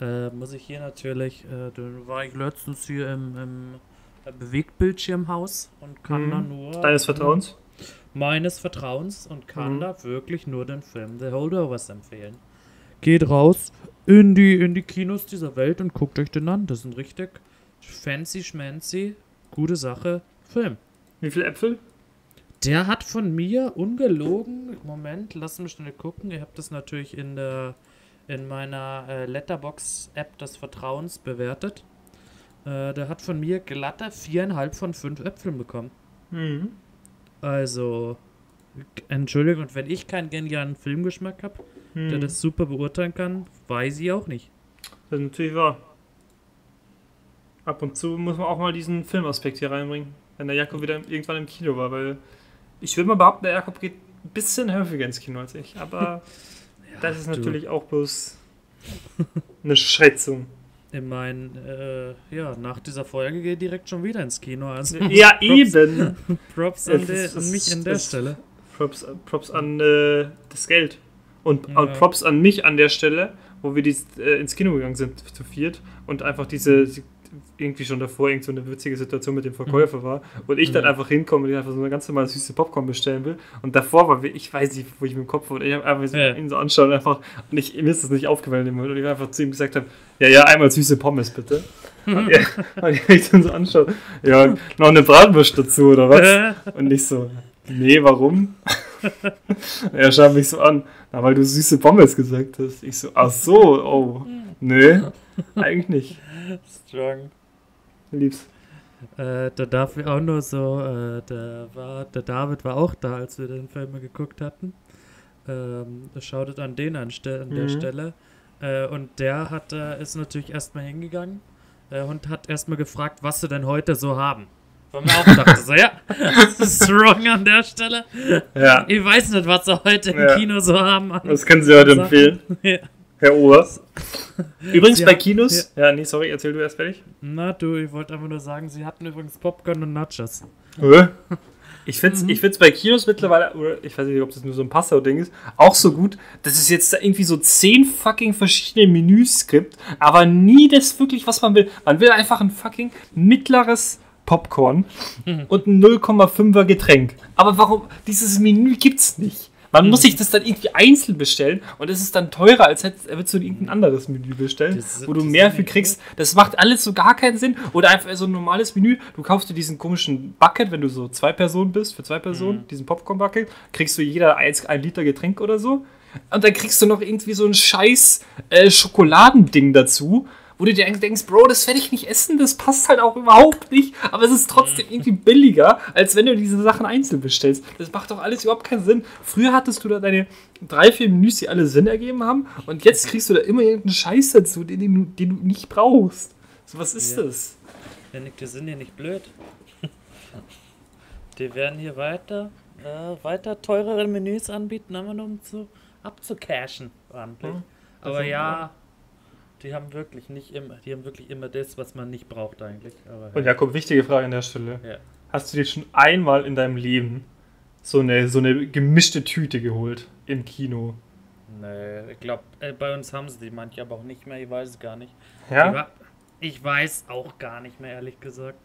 [SPEAKER 2] äh, muss ich hier natürlich, äh, dann war ich letztens hier im, im Bewegtbildschirmhaus und kann
[SPEAKER 3] Mhm.
[SPEAKER 2] da nur
[SPEAKER 3] Deines Vertrauens?
[SPEAKER 2] meines Vertrauens und kann
[SPEAKER 3] Mhm.
[SPEAKER 2] da wirklich nur den Film The Holdovers empfehlen. Geht raus in die, in die Kinos dieser Welt und guckt euch den an. Das ist ein richtig fancy schmancy, gute Sache Film.
[SPEAKER 3] Wie viele Äpfel?
[SPEAKER 2] Der hat von mir ungelogen, Moment, lass mich schnell gucken. Ihr habt das natürlich in der in meiner äh, Letterbox-App des Vertrauens bewertet. Äh, der hat von mir glatte viereinhalb von fünf Äpfeln bekommen.
[SPEAKER 3] Mhm.
[SPEAKER 2] Also, Entschuldigung, und wenn ich keinen genialen Filmgeschmack habe, der
[SPEAKER 3] Mhm.
[SPEAKER 2] das super beurteilen kann, weiß ich auch nicht.
[SPEAKER 3] Das ist natürlich wahr. Ab und zu muss man auch mal diesen Filmaspekt hier reinbringen, wenn der Jakob wieder irgendwann im Kino war, weil ich will mal behaupten, der Jakob geht ein bisschen häufiger ins Kino als ich, aber das ist
[SPEAKER 2] du.
[SPEAKER 3] natürlich auch bloß eine Schätzung.
[SPEAKER 2] Ich meine, äh, ja, nach dieser Folge gehe ich direkt schon wieder ins Kino. Also
[SPEAKER 3] Ja,
[SPEAKER 2] Props,
[SPEAKER 3] eben.
[SPEAKER 2] Props an, der,
[SPEAKER 3] ist-
[SPEAKER 2] an
[SPEAKER 3] es
[SPEAKER 2] mich an der Stelle.
[SPEAKER 3] Props, Props an äh, das Geld. Und,
[SPEAKER 2] Ja.
[SPEAKER 3] und Props an mich an der Stelle, wo wir dies, äh, ins Kino gegangen sind zu viert und einfach diese irgendwie schon davor irgend so eine witzige Situation mit dem Verkäufer war und ich dann
[SPEAKER 2] Mhm.
[SPEAKER 3] einfach hinkomme und ich einfach so eine ganz normale süße Popcorn bestellen will und davor war, ich weiß nicht, wo ich mit dem Kopf war und ich habe einfach so
[SPEAKER 2] Ja.
[SPEAKER 3] ihn so anschauen und einfach und ich, mir ist das nicht aufgefallen Moment und ich einfach zu ihm gesagt habe, ja, ja, einmal süße Pommes bitte. Und, er, und ich mich dann so anschaue, ja, noch eine Bratwurst dazu oder was? Und ich so, nee, warum? er schaut mich so an, na, weil du süße Pommes gesagt hast. Ich so, ach so, oh, nee, eigentlich nicht.
[SPEAKER 2] Strong.
[SPEAKER 3] Lieb's.
[SPEAKER 2] Äh, da darf ich auch nur so, äh, der, war, der David war auch da, als wir den Film geguckt hatten. Ähm, schautet an den an, ste an der
[SPEAKER 3] Mhm.
[SPEAKER 2] Stelle. Äh, und der hat, äh, ist natürlich erstmal hingegangen äh, und hat erstmal gefragt, was sie denn heute so haben. Wo man auch dachte, so, ja, das ist strong an der Stelle.
[SPEAKER 3] Ja,
[SPEAKER 2] Ich weiß nicht, was sie heute im
[SPEAKER 3] Ja.
[SPEAKER 2] Kino so haben.
[SPEAKER 3] das können Sie heute
[SPEAKER 2] Sachen.
[SPEAKER 3] empfehlen,
[SPEAKER 2] Ja.
[SPEAKER 3] Herr Obers. Übrigens
[SPEAKER 2] Sie
[SPEAKER 3] bei
[SPEAKER 2] haben-
[SPEAKER 3] Kinos, ja. nee, sorry, erzähl du erst fertig.
[SPEAKER 2] Na du, ich wollte einfach nur sagen, sie hatten übrigens Popcorn und Nachos.
[SPEAKER 3] Hä? Ich find's, ich find's bei Kinos mittlerweile, oder ich weiß nicht, ob das nur so ein Passau-Ding ist, auch so gut, dass es jetzt da irgendwie so zehn fucking verschiedene Menüs gibt, aber nie das wirklich, was man will. Man will einfach ein fucking mittleres Popcorn und ein 0,5er Getränk. Aber warum? Dieses Menü gibt's nicht. Man muss sich das dann irgendwie einzeln bestellen und es ist dann teurer, als hättest würdest du irgendein anderes Menü bestellen,
[SPEAKER 2] Das-
[SPEAKER 3] wo du mehr für
[SPEAKER 2] nicht
[SPEAKER 3] kriegst. Das macht alles so gar keinen Sinn. Oder einfach so ein normales Menü. Du kaufst dir diesen komischen Bucket, wenn du so zwei Personen bist, für zwei Personen,
[SPEAKER 2] Mhm.
[SPEAKER 3] diesen Popcorn-Bucket, kriegst du jeder eins, ein Liter Getränk oder so. Und dann kriegst du noch irgendwie so ein scheiß äh, Schokoladending dazu, wo du dir denkst, Bro, das werde ich nicht essen, das passt halt auch überhaupt nicht. Aber es ist trotzdem irgendwie billiger, als wenn du diese Sachen einzeln bestellst. Das macht doch alles überhaupt keinen Sinn. Früher hattest du da deine drei, vier Menüs, die alle Sinn ergeben haben. Und jetzt kriegst du da immer irgendeinen Scheiß dazu, den, du, den du nicht brauchst. So, was ist
[SPEAKER 2] Ja.
[SPEAKER 3] das?
[SPEAKER 2] Janik, die sind ja nicht blöd. Die werden hier weiter, äh, weiter teurere Menüs anbieten, einfach nur um zu abzucashen. ordentlich.
[SPEAKER 3] Hm.
[SPEAKER 2] Aber
[SPEAKER 3] Also,
[SPEAKER 2] ja, die haben wirklich nicht immer, die haben wirklich immer das, was man nicht braucht eigentlich. Aber
[SPEAKER 3] Und Jakob, wichtige Frage an der Stelle.
[SPEAKER 2] Ja.
[SPEAKER 3] Hast du dir schon einmal in deinem Leben so eine, so eine gemischte Tüte geholt im Kino?
[SPEAKER 2] Nee, ich glaube, äh, bei uns haben sie die manche aber auch nicht mehr, ich weiß es gar nicht. Ich,
[SPEAKER 3] Ja?
[SPEAKER 2] ich weiß auch gar nicht mehr, ehrlich gesagt.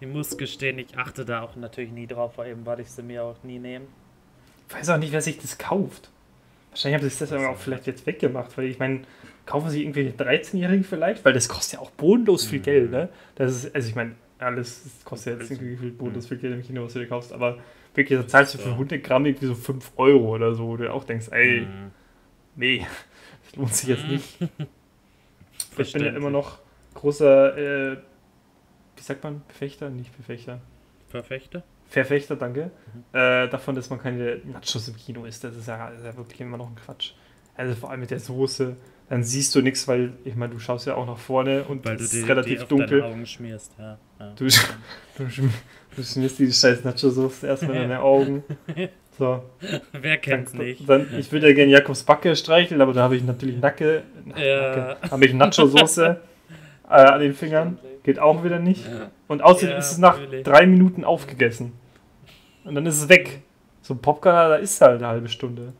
[SPEAKER 2] Ich muss gestehen, ich achte da auch natürlich nie drauf, weil eben weil ich sie mir auch nie nehme.
[SPEAKER 3] Ich weiß auch nicht, wer sich das kauft. Wahrscheinlich haben sie das aber auch vielleicht jetzt weggemacht, weil ich meine, kaufen sie irgendwie 13-Jährigen vielleicht? Weil das kostet ja auch bodenlos viel Geld, ne? Das ist, also ich meine, alles das kostet jetzt irgendwie viel bodenlos viel Geld im Kino, was du dir kaufst, aber wirklich, da zahlst du für
[SPEAKER 2] Ja.
[SPEAKER 3] 100 Gramm irgendwie so 5 Euro oder so, wo du auch denkst, ey,
[SPEAKER 2] Mhm.
[SPEAKER 3] nee, das lohnt sich jetzt nicht. Ich bin ja immer noch großer, äh, wie sagt man, Befechter? Nicht Befechter.
[SPEAKER 2] Verfechter?
[SPEAKER 3] Verfechter, danke. Äh, davon, dass man keine Nachos im Kino isst. Das ist ja, ist ja wirklich immer noch ein Quatsch. Also vor allem mit der Soße. Dann siehst du nichts, weil, ich meine, du schaust ja auch nach vorne und
[SPEAKER 2] Weil du
[SPEAKER 3] es
[SPEAKER 2] die,
[SPEAKER 3] ist relativ
[SPEAKER 2] die auf
[SPEAKER 3] dunkel.
[SPEAKER 2] deine Augen schmierst, ja. ja.
[SPEAKER 3] Du, du, schm- du schmierst die scheiß Nacho-Soße erstmal in deine Augen. So,
[SPEAKER 2] Wer
[SPEAKER 3] dann,
[SPEAKER 2] kennt's nicht?
[SPEAKER 3] dann, ich würde ja gerne Jakobs Backe streicheln, aber da habe ich natürlich Nacke,
[SPEAKER 2] Ja.
[SPEAKER 3] Habe ich Nacho-Soße äh, an den Fingern. Geht auch wieder nicht. Und außerdem
[SPEAKER 2] Ja,
[SPEAKER 3] ist es nach
[SPEAKER 2] natürlich.
[SPEAKER 3] drei Minuten aufgegessen. Und dann ist es weg. So ein Popcorn, da ist halt eine halbe Stunde.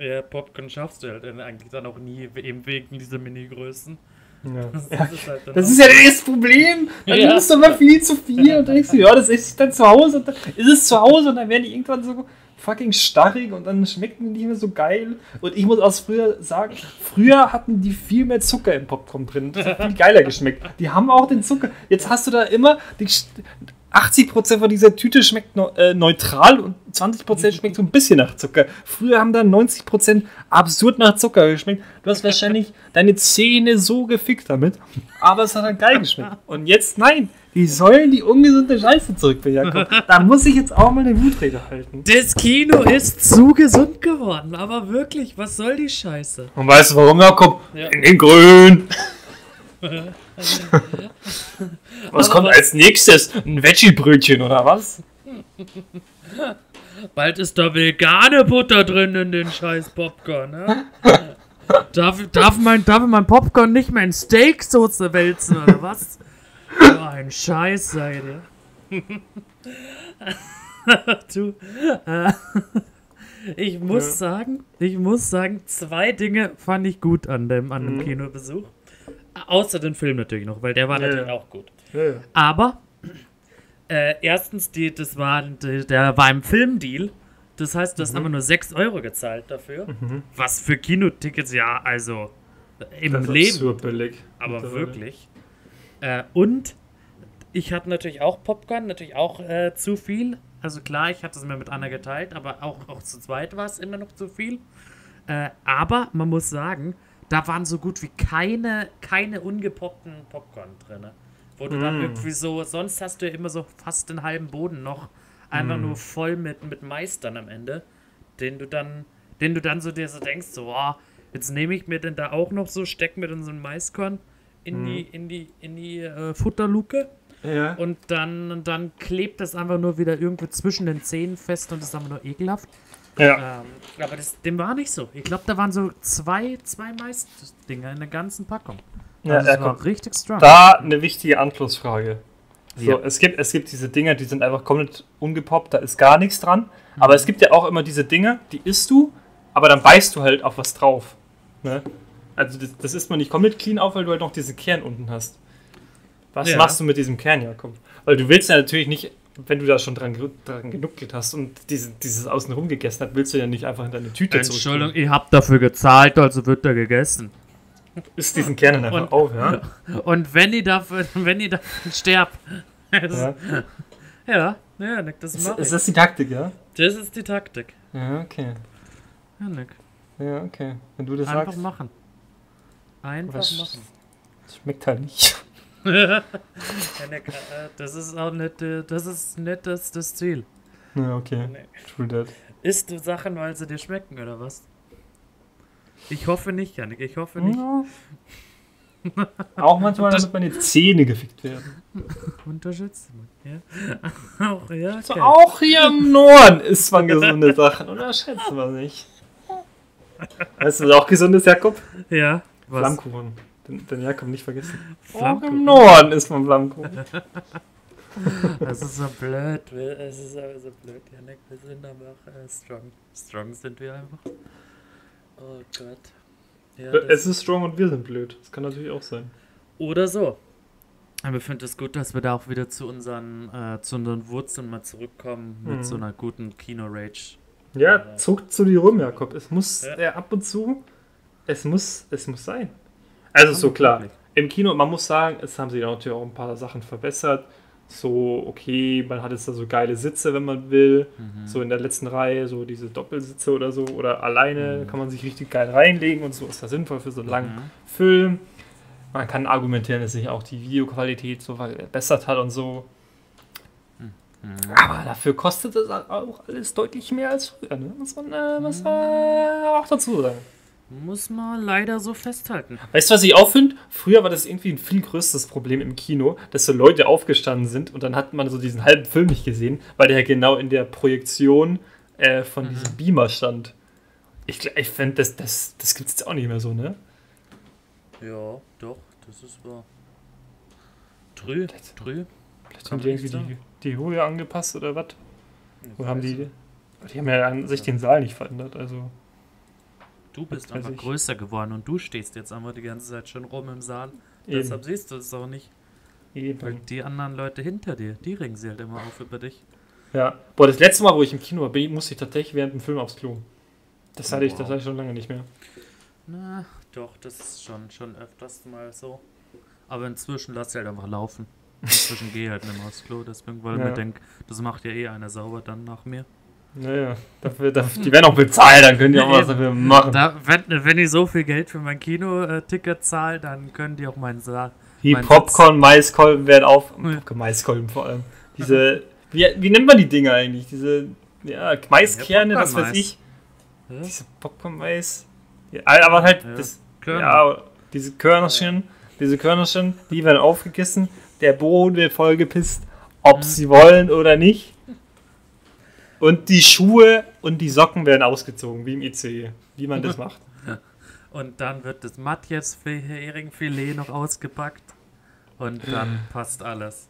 [SPEAKER 2] Ja, Popcorn schaffst du halt eigentlich dann auch nie, eben wegen dieser Mini-Größen.
[SPEAKER 3] Ja.
[SPEAKER 2] Das,
[SPEAKER 3] Ja,
[SPEAKER 2] ist halt
[SPEAKER 3] das ist ja das Problem. Dann
[SPEAKER 2] Ja.
[SPEAKER 3] nimmst du aber viel zu viel und denkst du, ja, das esse ich dann zu Hause. Und dann ist es zu Hause und dann werden die irgendwann so fucking starrig und dann schmecken die nicht mehr so geil. Und ich muss aus früher sagen, früher hatten die viel mehr Zucker im Popcorn drin. Das hat viel geiler geschmeckt. Die haben auch den Zucker. Jetzt hast du da immer die, 80% von dieser Tüte schmeckt äh, neutral und 20% schmeckt so ein bisschen nach Zucker. Früher haben da 90% absurd nach Zucker geschmeckt. Du hast wahrscheinlich deine Zähne so gefickt damit, aber es hat halt geil geschmeckt. Und jetzt nein, die sollen die ungesunde Scheiße zurückbekommen. Da muss ich jetzt auch mal eine Wutrede halten.
[SPEAKER 2] Das Kino ist zu gesund geworden, aber wirklich, was soll die Scheiße?
[SPEAKER 3] Und weißt du warum, Jakob?
[SPEAKER 2] Ja.
[SPEAKER 3] In den Grün. was kommt
[SPEAKER 2] was-
[SPEAKER 3] als nächstes? Ein Veggie-Brötchen oder was?
[SPEAKER 2] Bald ist da vegane Butter drin in den scheiß Popcorn, ne? darf, darf, mein, darf mein Popcorn nicht mehr in Steaksoße wälzen, oder was? So ein Scheiß seid ihr. du, äh, ich muss sagen, ich muss sagen, zwei Dinge fand ich gut an dem, an dem
[SPEAKER 3] Mhm.
[SPEAKER 2] Kinobesuch. Außer den Film natürlich noch, weil der war
[SPEAKER 3] Ja,
[SPEAKER 2] natürlich
[SPEAKER 3] ja.
[SPEAKER 2] auch gut.
[SPEAKER 3] Ja.
[SPEAKER 2] Aber äh, erstens, die, das war, die, der war im Filmdeal. Das heißt, du hast einfach nur 6 Euro gezahlt dafür. Was für Kinotickets ja, also im
[SPEAKER 3] Das
[SPEAKER 2] Leben,
[SPEAKER 3] absurd billig.
[SPEAKER 2] aber wirklich. Äh, und ich hatte natürlich auch Popcorn, natürlich auch äh, zu viel. Also klar, ich hatte es mir mit Anna geteilt, aber auch, auch zu zweit war es immer noch zu viel. Äh, aber man muss sagen, da waren so gut wie keine, keine ungepoppten Popcorn drin. Wo du dann
[SPEAKER 3] Mm.
[SPEAKER 2] irgendwie so, sonst hast du ja immer so fast den halben Boden noch einfach
[SPEAKER 3] Mm.
[SPEAKER 2] nur voll mit, mit Mais dann am Ende, den du dann, den du dann so dir so denkst, so, oh, jetzt nehme ich mir denn da auch noch so, steck mir dann so ein Maiskorn in
[SPEAKER 3] Mm.
[SPEAKER 2] die, in die, in die äh, Futterluke
[SPEAKER 3] Ja.
[SPEAKER 2] und dann, dann klebt das einfach nur wieder irgendwo zwischen den Zähnen fest und ist einfach nur ekelhaft.
[SPEAKER 3] Ja.
[SPEAKER 2] Ähm, aber das, dem war nicht so. Ich glaube, da waren so zwei, zwei Mais-Dinger in der ganzen Packung.
[SPEAKER 3] Ja,
[SPEAKER 2] Also das war
[SPEAKER 3] komm.
[SPEAKER 2] richtig strong.
[SPEAKER 3] Da eine wichtige Anschlussfrage. So,
[SPEAKER 2] Ja.
[SPEAKER 3] es, gibt, es gibt diese Dinger, die sind einfach komplett ungepoppt, da ist gar nichts dran. Aber es gibt ja auch immer diese Dinger, die isst du, aber dann beißt du halt auf was drauf. Ne? Also das, das isst man nicht komplett clean auf, weil du halt noch diesen Kern unten hast. Was
[SPEAKER 2] Ja.
[SPEAKER 3] machst du mit diesem Kern, Jakob? Weil du willst ja natürlich nicht, wenn du da schon dran, dran genuckelt hast und diese, dieses außenrum gegessen hast, willst du ja nicht einfach in deine Tüte
[SPEAKER 2] Entschuldigung, ich habe dafür gezahlt, also wird da gegessen.
[SPEAKER 3] Isst diesen Kern dann einfach
[SPEAKER 2] Und-
[SPEAKER 3] auf, ja?
[SPEAKER 2] Und wenn ihr dafür, wenn ihr dafür sterbt.
[SPEAKER 3] ja.
[SPEAKER 2] ja, ja, Nick, das
[SPEAKER 3] Ist, ist
[SPEAKER 2] ich.
[SPEAKER 3] das die Taktik, ja?
[SPEAKER 2] Das ist die Taktik.
[SPEAKER 3] Ja, okay.
[SPEAKER 2] Ja, Nick.
[SPEAKER 3] Ja, okay. Wenn du das
[SPEAKER 2] Einfach
[SPEAKER 3] sagst,
[SPEAKER 2] machen. Einfach machen.
[SPEAKER 3] schmeckt halt nicht.
[SPEAKER 2] äh, das ist auch nicht, äh, das ist nicht das, das Ziel.
[SPEAKER 3] Ja, okay.
[SPEAKER 2] Nee.
[SPEAKER 3] True that.
[SPEAKER 2] Isst du Sachen, weil sie dir schmecken, oder was? Ich hoffe nicht, Janik. Ich hoffe nicht.
[SPEAKER 3] Ja. Auch manchmal, damit meine Zähne gefickt werden.
[SPEAKER 2] Unterschätzt man. Ja. Auch, ja, okay.
[SPEAKER 3] auch hier im Norden isst man gesunde Sachen. Unterschätzt man nicht. Weißt du, was auch gesund ist, Jakob?
[SPEAKER 2] Ja. Was?
[SPEAKER 3] Flammkuchen. Den, den Jakob nicht vergessen. Auch
[SPEAKER 2] Flammkuchen.
[SPEAKER 3] im Norden isst man Flammkuchen.
[SPEAKER 2] Das ist so blöd. Es ist aber so blöd, Janik. Wir sind einfach äh, strong. Strong sind wir einfach. Oh Gott. Ja,
[SPEAKER 3] Äh, es ist strong und wir sind blöd. Das kann natürlich auch sein.
[SPEAKER 2] Oder so. Aber ich finde es gut, dass wir da auch wieder zu unseren, äh, zu unseren Wurzeln mal zurückkommen mit
[SPEAKER 3] Mhm.
[SPEAKER 2] so einer guten Kino-Rage.
[SPEAKER 3] Ja, zuckt zu dir rum, Jakob. Es muss
[SPEAKER 2] Ja.
[SPEAKER 3] äh, ab und zu, es muss, es muss sein. Also so klar. Im Kino, man muss sagen, es haben sie da natürlich auch ein paar Sachen verbessert. So, okay, man hat jetzt da so geile Sitze, wenn man will.
[SPEAKER 2] Mhm.
[SPEAKER 3] So in der letzten Reihe, so diese Doppelsitze oder so. Oder alleine
[SPEAKER 2] Mhm.
[SPEAKER 3] kann man sich richtig geil reinlegen und so ist das sinnvoll für so einen langen
[SPEAKER 2] Mhm.
[SPEAKER 3] Film. Man kann argumentieren, dass sich auch die Videoqualität so verbessert hat und so.
[SPEAKER 2] Mhm.
[SPEAKER 3] Aber dafür kostet es auch alles deutlich mehr als früher, ne? Muss man, äh, muss man auch dazu sagen.
[SPEAKER 2] Muss man leider so festhalten.
[SPEAKER 3] Weißt du, was ich auch finde? Früher war das irgendwie ein viel größeres Problem im Kino, dass so Leute aufgestanden sind und dann hat man so diesen halben Film nicht gesehen, weil der genau in der Projektion äh, von diesem Beamer stand. Ich, ich finde, das, das, das gibt es jetzt auch nicht mehr so, ne?
[SPEAKER 2] Ja, doch, das ist wahr. Trü, trü.
[SPEAKER 3] Vielleicht haben die irgendwie die, die Höhe angepasst oder was? Oder haben die. Die haben ja an sich den Saal nicht verändert, also.
[SPEAKER 2] Du bist
[SPEAKER 3] weiß
[SPEAKER 2] einfach
[SPEAKER 3] ich.
[SPEAKER 2] größer geworden und du stehst jetzt einfach die ganze Zeit schon rum im Saal.
[SPEAKER 3] Eben,
[SPEAKER 2] Deshalb siehst du es auch nicht. Weil
[SPEAKER 3] eben.
[SPEAKER 2] die anderen Leute hinter dir, die regen sie halt immer auf über dich.
[SPEAKER 3] Ja. Boah, das letzte Mal, wo ich im Kino war, musste ich tatsächlich während dem Film aufs Klo. Das hatte ich, das
[SPEAKER 2] Wow.
[SPEAKER 3] hatte ich schon lange nicht mehr.
[SPEAKER 2] Na, doch, das ist schon, schon öfters mal so. Aber inzwischen lass ich halt einfach laufen. Inzwischen gehe ich halt nicht mehr aufs Klo, deswegen, weil
[SPEAKER 3] Ja.
[SPEAKER 2] mir denke, das macht ja eh einer sauber dann nach mir.
[SPEAKER 3] Naja, dafür, dafür, die werden auch bezahlt, dann können die auch was dafür machen.
[SPEAKER 2] Da, wenn, wenn ich so viel Geld für mein Kino-Ticket zahle, dann können die auch meinen Saal.
[SPEAKER 3] Wie
[SPEAKER 2] mein
[SPEAKER 3] Popcorn, Maiskolben werden auf.
[SPEAKER 2] Ja.
[SPEAKER 3] Maiskolben vor allem. Diese. Wie, wie nennt man die Dinger eigentlich? Diese. Ja, Maiskerne,
[SPEAKER 2] Ja,
[SPEAKER 3] was weiß ich.
[SPEAKER 2] Ja?
[SPEAKER 3] Diese Popcorn-Mais. Ja, aber halt,
[SPEAKER 2] Ja.
[SPEAKER 3] das, ja, diese Körnerchen, diese Körnerchen, die werden aufgegessen. Der Boden wird vollgepisst, ob
[SPEAKER 2] Mhm.
[SPEAKER 3] sie wollen oder nicht. Und die Schuhe und die Socken werden ausgezogen, wie im ICE. Wie man das macht.
[SPEAKER 2] Und dann wird das Matjes-Heringsfilet noch ausgepackt. Und dann passt alles.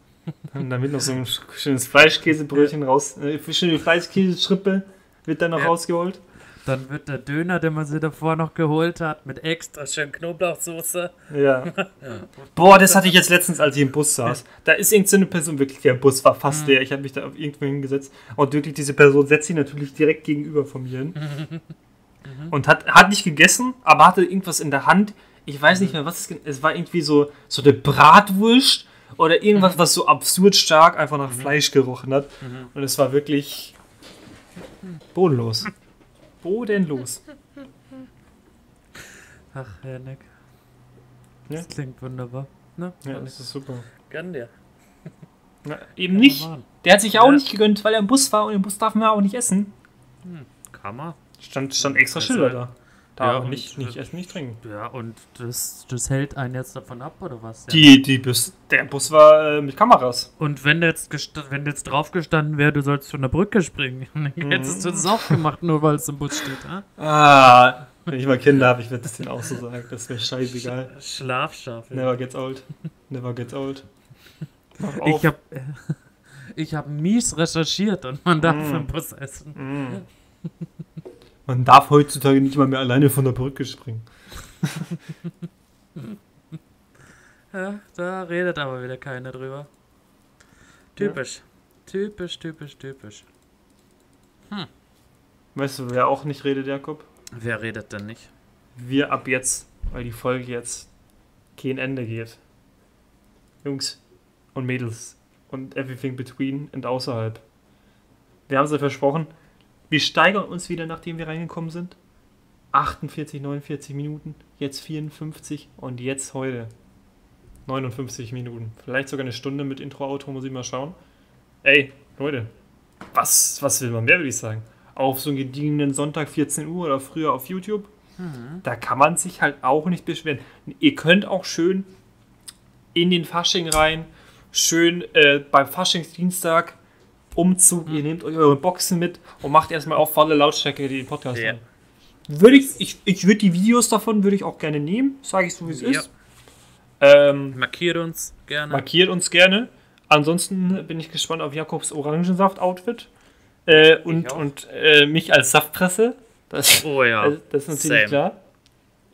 [SPEAKER 3] Und damit noch so ein sch- schönes Fleischkäsebrötchen raus. Äh, schöne Fleischkäseschrippe wird dann noch
[SPEAKER 2] Ja.
[SPEAKER 3] rausgeholt.
[SPEAKER 2] Dann wird der Döner, den man sich davor noch geholt hat, mit extra schön Knoblauchsoße.
[SPEAKER 3] Ja. Boah, das hatte ich jetzt letztens, als ich im Bus saß. Da ist irgendeine so eine Person, wirklich, der Bus war fast
[SPEAKER 2] Mhm.
[SPEAKER 3] leer. Ich habe mich da auf irgendwo hingesetzt. Und wirklich, diese Person setzt sich natürlich direkt gegenüber von mir hin.
[SPEAKER 2] Mhm.
[SPEAKER 3] Und hat, hat nicht gegessen, aber hatte irgendwas in der Hand. Ich weiß nicht mehr, was es, es war. irgendwie so, so eine Bratwurst oder irgendwas, was so absurd stark einfach nach Fleisch gerochen hat.
[SPEAKER 2] Mhm.
[SPEAKER 3] Und es war wirklich bodenlos. Bodenlos.
[SPEAKER 2] Ach, Janik.
[SPEAKER 3] Ja.
[SPEAKER 2] Das klingt wunderbar. Ne?
[SPEAKER 3] Ja, das ist super.
[SPEAKER 2] Gönn dir.
[SPEAKER 3] Na, eben nicht. Der hat sich auch
[SPEAKER 2] Ja.
[SPEAKER 3] nicht gegönnt, weil er im Bus war und im Bus darf man auch nicht essen.
[SPEAKER 2] Kann man.
[SPEAKER 3] Stand, stand extra
[SPEAKER 2] Also,
[SPEAKER 3] Schilder da. Da
[SPEAKER 2] ja,
[SPEAKER 3] nicht, nicht essen, nicht trinken.
[SPEAKER 2] Ja, und das, das hält einen jetzt davon ab, oder was?
[SPEAKER 3] Die, die Bus, der Bus war äh, mit Kameras.
[SPEAKER 2] Und wenn jetzt, wenn jetzt drauf gestanden wäre, du sollst von der Brücke springen, dann hättest du das auch gemacht, nur weil es im Bus steht, ha?
[SPEAKER 3] Ah, wenn ich mal Kinder habe, ich werde das denen auch so sagen. Das wäre scheißegal.
[SPEAKER 2] Schlafschaf.
[SPEAKER 3] Never gets old. Never gets old.
[SPEAKER 2] Ich habe ich hab mies recherchiert und man darf
[SPEAKER 3] Mm.
[SPEAKER 2] im Bus essen.
[SPEAKER 3] Mm. Man darf heutzutage nicht mal mehr alleine von der Brücke springen.
[SPEAKER 2] Ja, da redet aber wieder keiner drüber. Typisch. Typisch, typisch, typisch.
[SPEAKER 3] Weißt du, wer auch nicht redet, Jakob?
[SPEAKER 2] Wer redet denn nicht?
[SPEAKER 3] Wir ab jetzt, weil die Folge jetzt kein Ende geht. Jungs und Mädels und everything between und außerhalb. Wir haben es ja versprochen, wir steigern uns wieder, nachdem wir reingekommen sind. 48, 49 Minuten, jetzt 54 und jetzt heute 59 Minuten. Vielleicht sogar eine Stunde mit Intro-Auto, muss ich mal schauen. Ey, Leute, was, was will man mehr, würde ich sagen? Auf so einen gediegenen Sonntag 14 Uhr oder früher auf YouTube da kann man sich halt auch nicht beschweren. Ihr könnt auch schön in den Fasching rein, schön äh, beim Faschingsdienstag Umzug, ihr nehmt euch eure Boxen mit und macht erstmal auf volle Lautstärke den Podcast
[SPEAKER 2] Ja.
[SPEAKER 3] Würde ich, ich, ich würde die Videos davon würde ich auch gerne nehmen, sage ich so wie es
[SPEAKER 2] Ja.
[SPEAKER 3] ist. Ähm,
[SPEAKER 2] Markiert uns gerne.
[SPEAKER 3] markiert uns gerne. Ansonsten bin ich gespannt auf Jakobs Orangensaft-Outfit äh, und, und äh, mich als Saftpresse. Das,
[SPEAKER 2] Oh ja.
[SPEAKER 3] das, das ist natürlich
[SPEAKER 2] Same.
[SPEAKER 3] klar.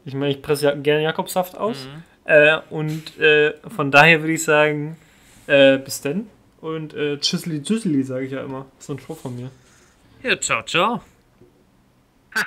[SPEAKER 3] Ich meine, ich presse ja gerne Jakobsaft aus. Äh, und äh, von daher würde ich sagen, äh, bis denn. Und äh, Tschüsseli, Tschüsseli, sage ich ja immer. Das ist so ein Spruch von mir.
[SPEAKER 2] Ja, ciao, ciao.